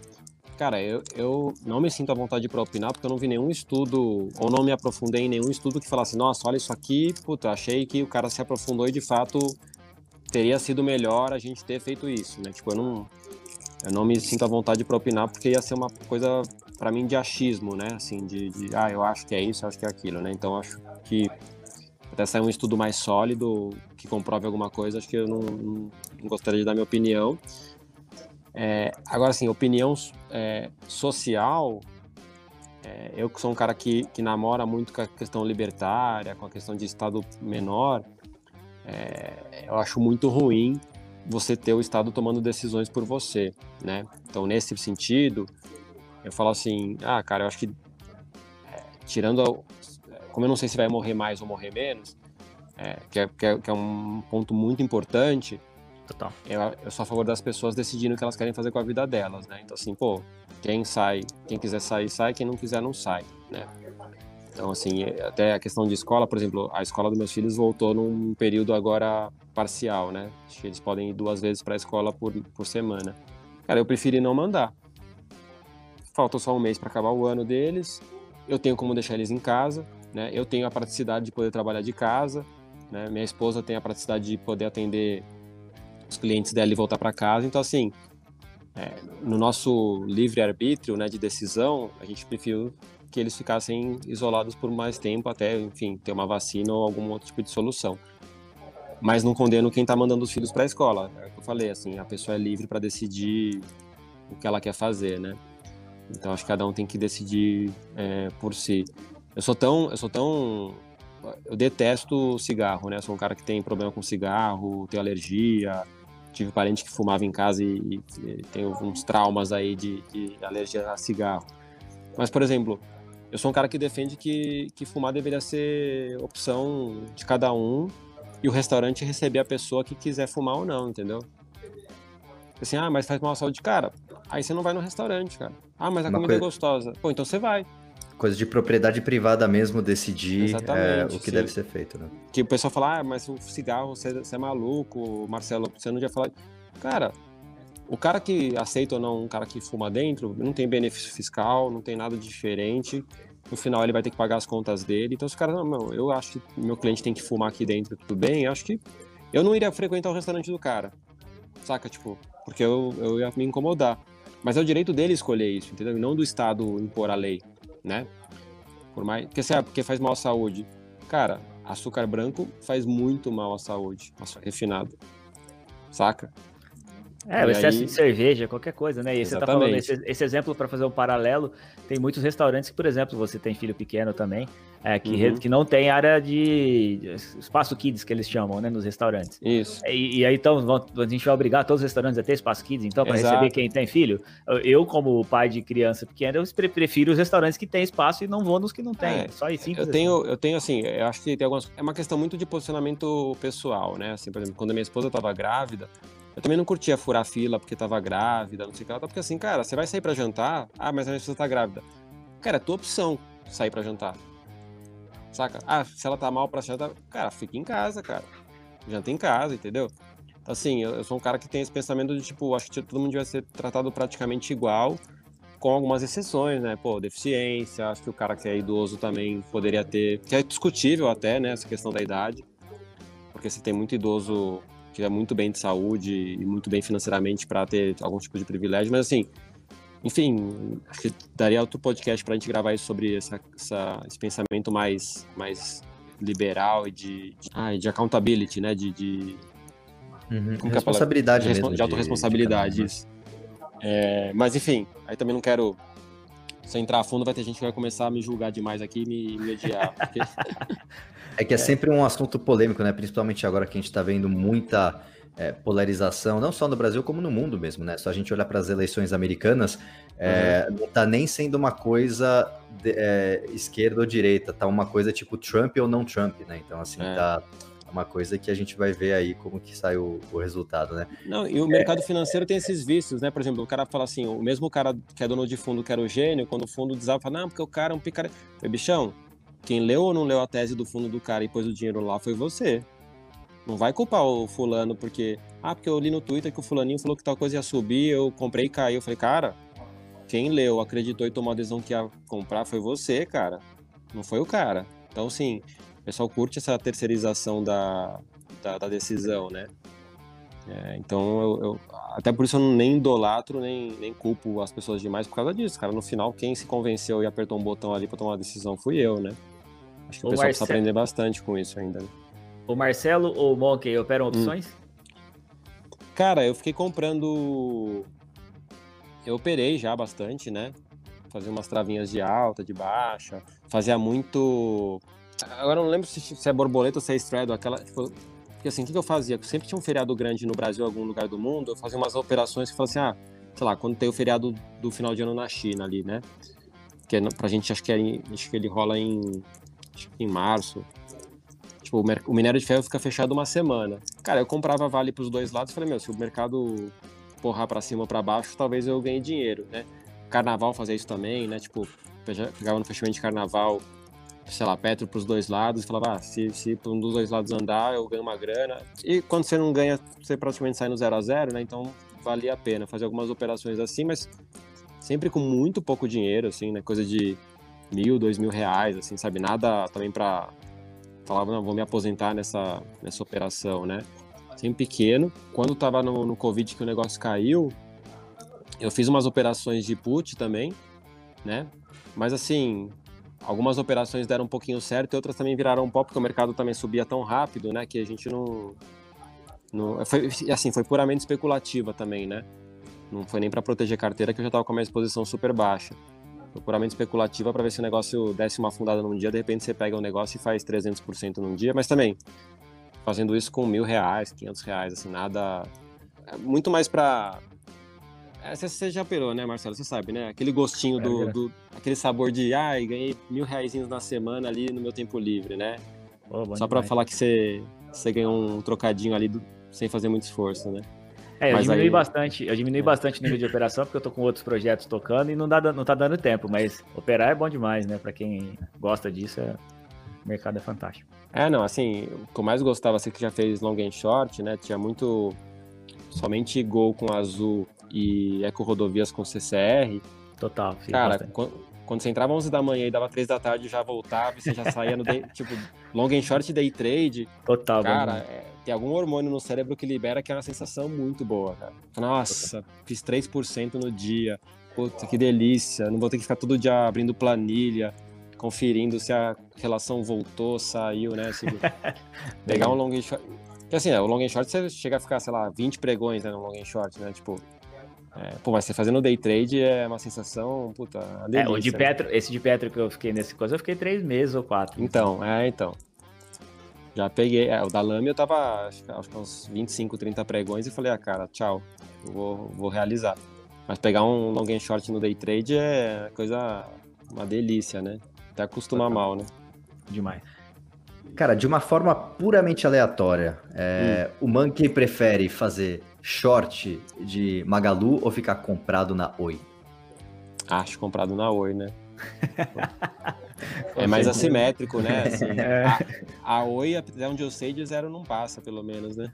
Cara, eu, eu não me sinto à vontade para opinar porque eu não vi nenhum estudo, ou não me aprofundei em nenhum estudo que falasse, nossa, olha isso aqui, puta, achei que o cara se aprofundou e de fato teria sido melhor a gente ter feito isso, né? Tipo, eu não, eu não me sinto à vontade para opinar porque ia ser uma coisa para mim de achismo, né? Assim, de, de, ah, eu acho que é isso, eu acho que é aquilo, né? Então acho que até sair um estudo mais sólido que comprove alguma coisa, acho que eu não, não, não gostaria de dar minha opinião. É, agora, assim, opinião é, social, é, eu que sou um cara que, que namora muito com a questão libertária, com a questão de Estado menor, é, eu acho muito ruim você ter o Estado tomando decisões por você, né? Então, nesse sentido, eu falo assim, ah, cara, eu acho que é, tirando, a, como eu não sei se vai morrer mais ou morrer menos, é, que, é, que, é, é, um ponto muito importante. Total. Eu, eu sou a favor das pessoas decidindo o que elas querem fazer com a vida delas, né? Então, assim, pô, quem sai, quem quiser sair, sai, quem não quiser, não sai, né? Então, assim, até a questão de escola, por exemplo, a escola dos meus filhos voltou num período agora parcial, né? Acho que eles podem ir duas vezes para a escola por, por semana. Cara, eu preferi não mandar. Falta só um mês para acabar o ano deles. Eu tenho como deixar eles em casa, né? Eu tenho a praticidade de poder trabalhar de casa, né? Minha esposa tem a praticidade de poder atender os clientes dela e voltar para casa. Então, assim, é, no nosso livre arbítrio, né, de decisão, a gente preferiu que eles ficassem isolados por mais tempo até, enfim, ter uma vacina ou algum outro tipo de solução. Mas não condeno quem está mandando os filhos para a escola. É o que eu falei, assim, a pessoa é livre para decidir o que ela quer fazer, né? Então acho que cada um tem que decidir é, por si. Eu sou tão, eu sou tão, eu detesto cigarro, né? Sou um cara que tem problema com cigarro, tenho alergia, tive parente que fumava em casa e, e tenho uns traumas aí de, de alergia a cigarro. Mas por exemplo, eu sou um cara que defende que, que fumar deveria ser opção de cada um e o restaurante receber a pessoa que quiser fumar ou não, entendeu? Assim, ah, mas faz mal à saúde. Cara, aí você não vai no restaurante, cara. Ah, mas a Uma comida é coisa... é gostosa. Pô, então você vai. Coisa de propriedade privada mesmo, decidir é, o que sim. deve ser feito, né? Que o pessoal fala, ah, mas o cigarro, você, você é maluco, Marcelo, você não já falou. Cara, o cara que aceita ou não um cara que fuma dentro, não tem benefício fiscal, não tem nada diferente. No final ele vai ter que pagar as contas dele. Então, se o cara, não, não, eu acho que meu cliente tem que fumar aqui dentro, tudo bem, eu acho que eu não iria frequentar o restaurante do cara. Saca? Tipo, porque eu, eu ia me incomodar. Mas é o direito dele escolher isso, entendeu? E não do Estado impor a lei, né? Por mais. Porque, sabe, porque faz mal à saúde. Cara, açúcar branco faz muito mal à saúde, açúcar refinado. Saca? É, o excesso aí... de cerveja, qualquer coisa, né? E Exatamente. você tá falando esse, esse exemplo para fazer um paralelo, tem muitos restaurantes que, por exemplo, você tem filho pequeno também, é, que, uhum. que não tem área de espaço kids que eles chamam, né, nos restaurantes. Isso. E, e aí então a gente vai obrigar todos os restaurantes a ter espaço kids, então para receber quem tem filho. Eu como pai de criança pequena, eu prefiro os restaurantes que têm espaço e não vou nos que não tem. É, só simples. Eu tenho, assim. eu tenho assim, eu acho que tem algumas. É uma questão muito de posicionamento pessoal, né? Assim, por exemplo, quando a minha esposa estava grávida eu também não curtia furar fila porque tava grávida, não sei o que lá, porque assim, cara, você vai sair para jantar, ah, mas a minha esposa tá grávida. Cara, é tua opção sair para jantar. Saca? Ah, se ela tá mal pra jantar, cara, fica em casa, cara. Janta em casa, entendeu? Então, assim, eu, eu sou um cara que tem esse pensamento de, tipo, acho que todo mundo devia ser tratado praticamente igual, com algumas exceções, né? Pô, deficiência, acho que o cara que é idoso também poderia ter, que é discutível até, né, essa questão da idade. Porque se tem muito idoso que é muito bem de saúde e muito bem financeiramente para ter algum tipo de privilégio, mas assim, enfim, acho que daria outro podcast para a gente gravar isso sobre essa, essa, esse pensamento mais, mais liberal e de, de, ah, de accountability, né? De, de uhum. responsabilidade de, mesmo, de autorresponsabilidade. De, é, mas enfim, aí também não quero se entrar a fundo, vai ter gente que vai começar a me julgar demais aqui e me, me odiar. Porque... É que é, é, sempre um assunto polêmico, né? Principalmente agora que a gente está vendo muita é, polarização, não só no Brasil, como no mundo mesmo, né? Só a gente olhar para as eleições americanas, é, uhum. não está nem sendo uma coisa de, é, esquerda ou direita, tá uma coisa tipo Trump ou não Trump, né? Então, assim, é. tá uma coisa que a gente vai ver aí como que sai o, o resultado, né? Não, e o mercado financeiro tem esses vícios, né? Por exemplo, o cara fala assim, o mesmo cara que é dono de fundo que era o gênio, quando o fundo desaba, fala, não, porque o cara é um picareta. Bichão, quem leu ou não leu a tese do fundo do cara e pôs o dinheiro lá foi você. Não vai culpar o fulano porque, ah, porque eu li no Twitter que o fulaninho falou que tal coisa ia subir, eu comprei e caiu. Eu falei, cara, quem leu, acreditou e tomou a decisão que ia comprar foi você, cara. Não foi o cara. Então, sim, pessoal curte essa terceirização da, da, da decisão, né? É, então, eu, eu, até por isso eu nem idolatro, nem, nem culpo as pessoas demais por causa disso, cara. No final, quem se convenceu e apertou um botão ali para tomar a decisão fui eu, né? Acho que o, o pessoal Marcelo... precisa aprender bastante com isso ainda. Né? O Marcelo ou o Monkey operam opções? Hum. Cara, eu fiquei comprando. Eu operei já bastante, né? Fazia umas travinhas de alta, de baixa. Fazia muito. Agora eu não lembro se, se é borboleta ou se é straddle, aquela. Tipo... Porque assim, o que, eu fazia? Sempre tinha um feriado grande no Brasil, em algum lugar do mundo, eu fazia umas operações que falava assim, ah, sei lá, quando tem o feriado do final de ano na China ali, né? Que é, pra gente acho que, é, acho que ele rola em, em março, Tipo, o minério de ferro fica fechado uma semana. Cara, eu comprava vale pros dois lados e falei, meu, se o mercado porrar para cima ou para baixo, talvez eu ganhe dinheiro, né? Carnaval fazia isso também, né? Tipo, pegava no fechamento de carnaval, sei lá, Petro pros dois lados e falava, ah, se, se um dos dois lados andar, eu ganho uma grana. E quando você não ganha, você praticamente sai no zero a zero, né? Então valia a pena fazer algumas operações assim, mas sempre com muito pouco dinheiro, assim, né? Coisa de mil, dois mil reais, assim, sabe? Nada também para falava, não, vou me aposentar nessa, nessa operação, né? Sempre pequeno. Quando tava no, no Covid que o negócio caiu, eu fiz umas operações de put também, né? Mas assim, algumas operações deram um pouquinho certo e outras também viraram um pó, porque o mercado também subia tão rápido, né? Que a gente não. não foi, assim, foi puramente especulativa também, né? Não foi nem para proteger carteira, que eu já tava com a minha exposição super baixa puramente especulativa para ver se o negócio desse uma afundada num dia, de repente você pega um negócio e faz 300% num dia, mas também fazendo isso com mil reais, quinhentos reais, assim, nada... É muito mais para você já operou, né, Marcelo? Você sabe, né? Aquele gostinho do, é, do, aquele sabor de, ai, ganhei mil reais na semana ali no meu tempo livre, né? Oh, Só para falar que você, você ganhou um trocadinho ali do, sem fazer muito esforço, né? É, eu diminui aí... bastante, eu diminui é. bastante o nível de operação, porque eu tô com outros projetos tocando e não, dá, não tá dando tempo, mas operar é bom demais, né? Para quem gosta disso, é... o mercado é fantástico. É, não, assim, o que eu mais gostava, você que já fez long and short, né? Tinha muito somente Gol com azul e Eco Rodovias com CCR. Total, Cara, quando, quando, você entrava 11 da manhã e dava 3 da tarde, já voltava, você já saía no day, tipo, long and short day trade. Total, Cara, é, tem algum hormônio no cérebro que libera que é uma sensação muito boa, cara. Nossa, fiz 3% no dia. Puta, que delícia. Não vou ter que ficar todo dia abrindo planilha, conferindo se a relação voltou, saiu, né? Se... Pegar um long and short. Porque assim, é, o long and short você chega a ficar, sei lá, 20 pregões né, no long and short, né? Tipo, é, pô, mas você fazendo day trade é uma sensação, puta, delícia, é, o de né? Petro, esse de Petro que eu fiquei nesse coisa, eu fiquei três meses ou quatro. Então, é, então. Já peguei. É, o da Lame eu tava acho que uns 25, 30 pregões e falei, ah, cara, tchau. Vou, vou realizar. Mas pegar um long and short no day trade é coisa. uma delícia, né? Até acostumar mal, né? Demais. Cara, de uma forma puramente aleatória, é, hum. o Monkey prefere fazer short de Magalu ou ficar comprado na Oi? Acho comprado na Oi, né? é mais assimétrico, né? Assim, é. a, a Oi, até onde eu sei, de zero não passa, pelo menos, né?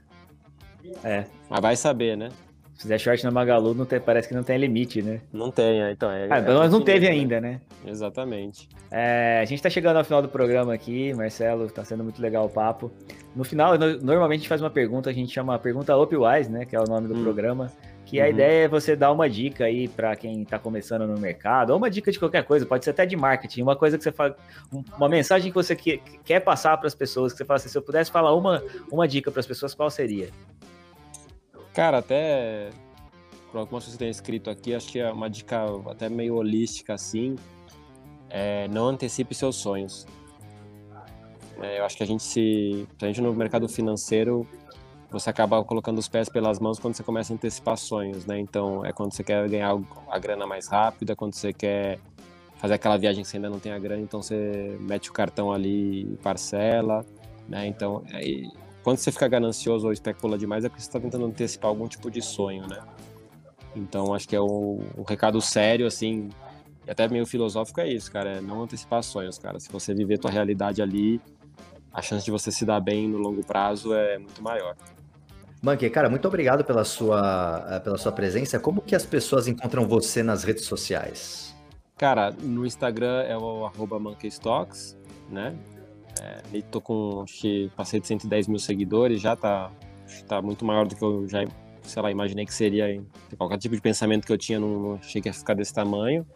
É. Mas vai saber, né? Se fizer short na Magalu, não tem, parece que não tem limite, né? Não tem, é, então. É, ah, é mas não teve ainda, né? Exatamente. É, a gente tá chegando ao final do programa aqui, Marcelo, tá sendo muito legal o papo. No final, normalmente a gente faz uma pergunta, a gente chama a pergunta Opwise, né? Que é o nome do hum. programa. Que uhum. a ideia é você dar uma dica aí para quem está começando no mercado, ou uma dica de qualquer coisa, pode ser até de marketing, uma coisa que você fala, uma mensagem que você quer passar para as pessoas, que você fala assim, se eu pudesse falar uma, uma dica para as pessoas, qual seria? Cara, até que você tem escrito aqui, acho que é uma dica até meio holística assim, é, não antecipe seus sonhos. É, eu acho que a gente se, a gente no mercado financeiro você acaba colocando os pés pelas mãos quando você começa a antecipar sonhos, né? Então, é quando você quer ganhar a grana mais rápido, é quando você quer fazer aquela viagem que você ainda não tem a grana, então você mete o cartão ali parcela, né? Então, quando você fica ganancioso ou especula demais, é porque você está tentando antecipar algum tipo de sonho, né? Então, acho que é o, o recado sério, assim, E até meio filosófico é isso, cara, é não antecipar sonhos, cara. Se você viver tua realidade ali, a chance de você se dar bem no longo prazo é muito maior. Monkey, cara, muito obrigado pela sua, eh, pela sua presença. Como que as pessoas encontram você nas redes sociais? Cara, no Instagram é o arroba monkeystocks, né? É, tô com, passei de 110 mil seguidores, já tá, tá muito maior do que eu já, sei lá, imaginei que seria. Qualquer tipo de pensamento que eu tinha, não, achei que ia ficar desse tamanho.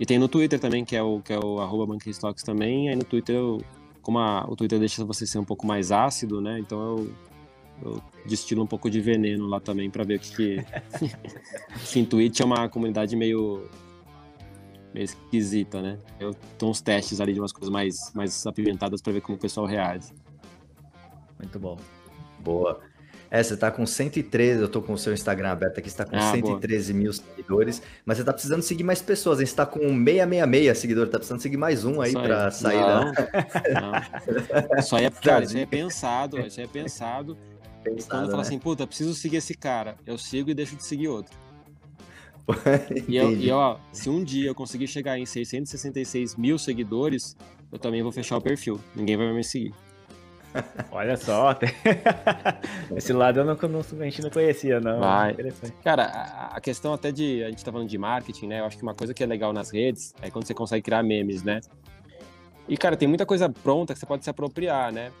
E tem no Twitter também, que é o, que é o arroba também. Aí no Twitter, eu, como a, o Twitter deixa você ser um pouco mais ácido, né? Então eu eu destilo um pouco de veneno lá também para ver o que. que... Sim, Twitch é uma comunidade meio. Meio esquisita, né? Eu tô uns testes ali de umas coisas mais, mais apimentadas para ver como o pessoal reage. Muito bom. Boa. É, você tá com 113, eu tô com o seu Instagram aberto aqui, você tá com ah, 113 boa. mil seguidores, mas você tá precisando seguir mais pessoas, hein? Você tá com 666 seguidores, tá precisando seguir mais um aí para sair não, da... não. Isso aí é, cara, isso aí é pensado, isso aí é pensado Pensado, e quando né? fala assim, puta, preciso seguir esse cara, eu sigo e deixo de seguir outro. e, eu, e ó, se um dia eu conseguir chegar em 666 mil seguidores, eu também vou fechar o perfil. Ninguém vai me seguir. Olha só, esse lado eu não, não, a gente não conhecia, não. Vai. Cara, a, a, questão até de. A gente tá falando de marketing, né? Eu acho que uma coisa que é legal nas redes é quando você consegue criar memes, né? E, cara, tem muita coisa pronta que você pode se apropriar, né?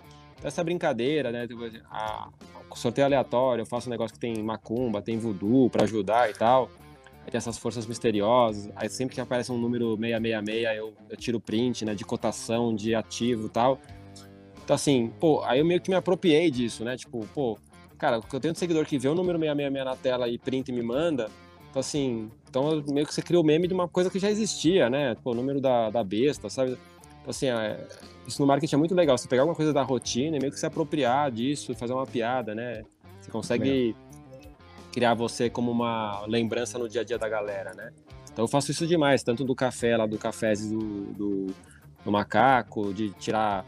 Essa brincadeira, né? Tipo, a, sorteio aleatório, eu faço um negócio que tem macumba, tem voodoo para ajudar e tal. Essas forças misteriosas. Aí sempre que aparece um número 666, eu, eu tiro print, né, de cotação, de ativo tal. Então, assim, pô, aí eu meio que me apropriei disso, né? Tipo, pô, cara, eu tenho um seguidor que vê o número 666 na tela e print e me manda. Então, assim, então meio que você criou o meme de uma coisa que já existia, né? Pô, o número da, da besta, sabe? Então, assim, é, isso no marketing é muito legal. Você pegar alguma coisa da rotina e meio que se apropriar disso, fazer uma piada, né? Você consegue criar você como uma lembrança no dia a dia da galera, né? Então eu faço isso demais, tanto do café lá, do café do, do, do macaco, de tirar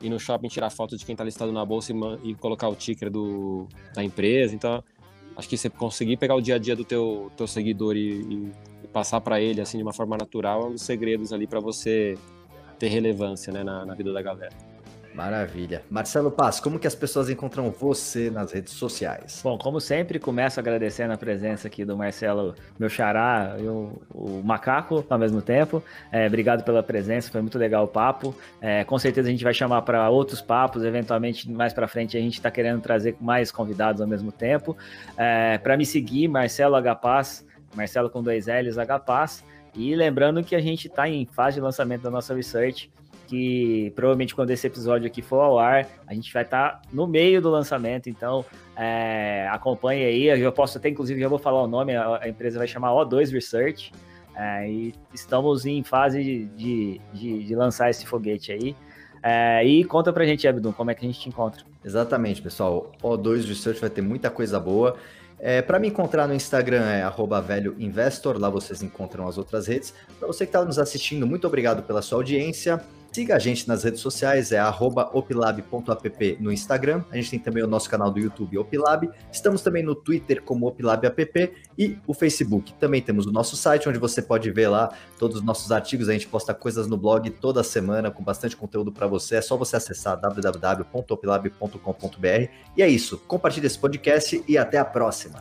ir no shopping tirar foto de quem está listado na bolsa e, e, colocar o ticker do, da empresa. Então, acho que você conseguir pegar o dia a dia do teu, teu seguidor e, e, e passar para ele assim de uma forma natural é um dos segredos ali para você ter relevância né, na, na vida da galera. Maravilha. Marcelo Paz, como que as pessoas encontram você nas redes sociais? Bom, como sempre, começo agradecendo a presença aqui do Marcelo, meu xará e o, o Macaco ao mesmo tempo. É, obrigado pela presença, foi muito legal o papo. É, com certeza a gente vai chamar para outros papos, eventualmente mais para frente a gente está querendo trazer mais convidados ao mesmo tempo. É, para me seguir, Marcelo H Paz, Marcelo com dois L's H Paz. E lembrando que a gente está em fase de lançamento da nossa research, que provavelmente quando esse episódio aqui for ao ar, a gente vai estar tá no meio do lançamento, então é, acompanhe aí, eu posso até, inclusive, já vou falar o nome, a, empresa vai chamar O2 Research, é, e estamos em fase de, de, de, lançar esse foguete aí. É, e conta pra gente, Abdul, como é que a gente te encontra. Exatamente, pessoal. O2 Research vai ter muita coisa boa. É, para me encontrar no Instagram é velhoinvestor, lá vocês encontram as outras redes. Para você que está nos assistindo, muito obrigado pela sua audiência. Siga a gente nas redes sociais, é opilab.app no Instagram. A gente tem também o nosso canal do YouTube, Opilab. Estamos também no Twitter como OpilabApp e o Facebook. Também temos o nosso site, onde você pode ver lá todos os nossos artigos. A gente posta coisas no blog toda semana, com bastante conteúdo para você. É só você acessar www.opilab.com.br. E é isso. Compartilhe esse podcast e até a próxima.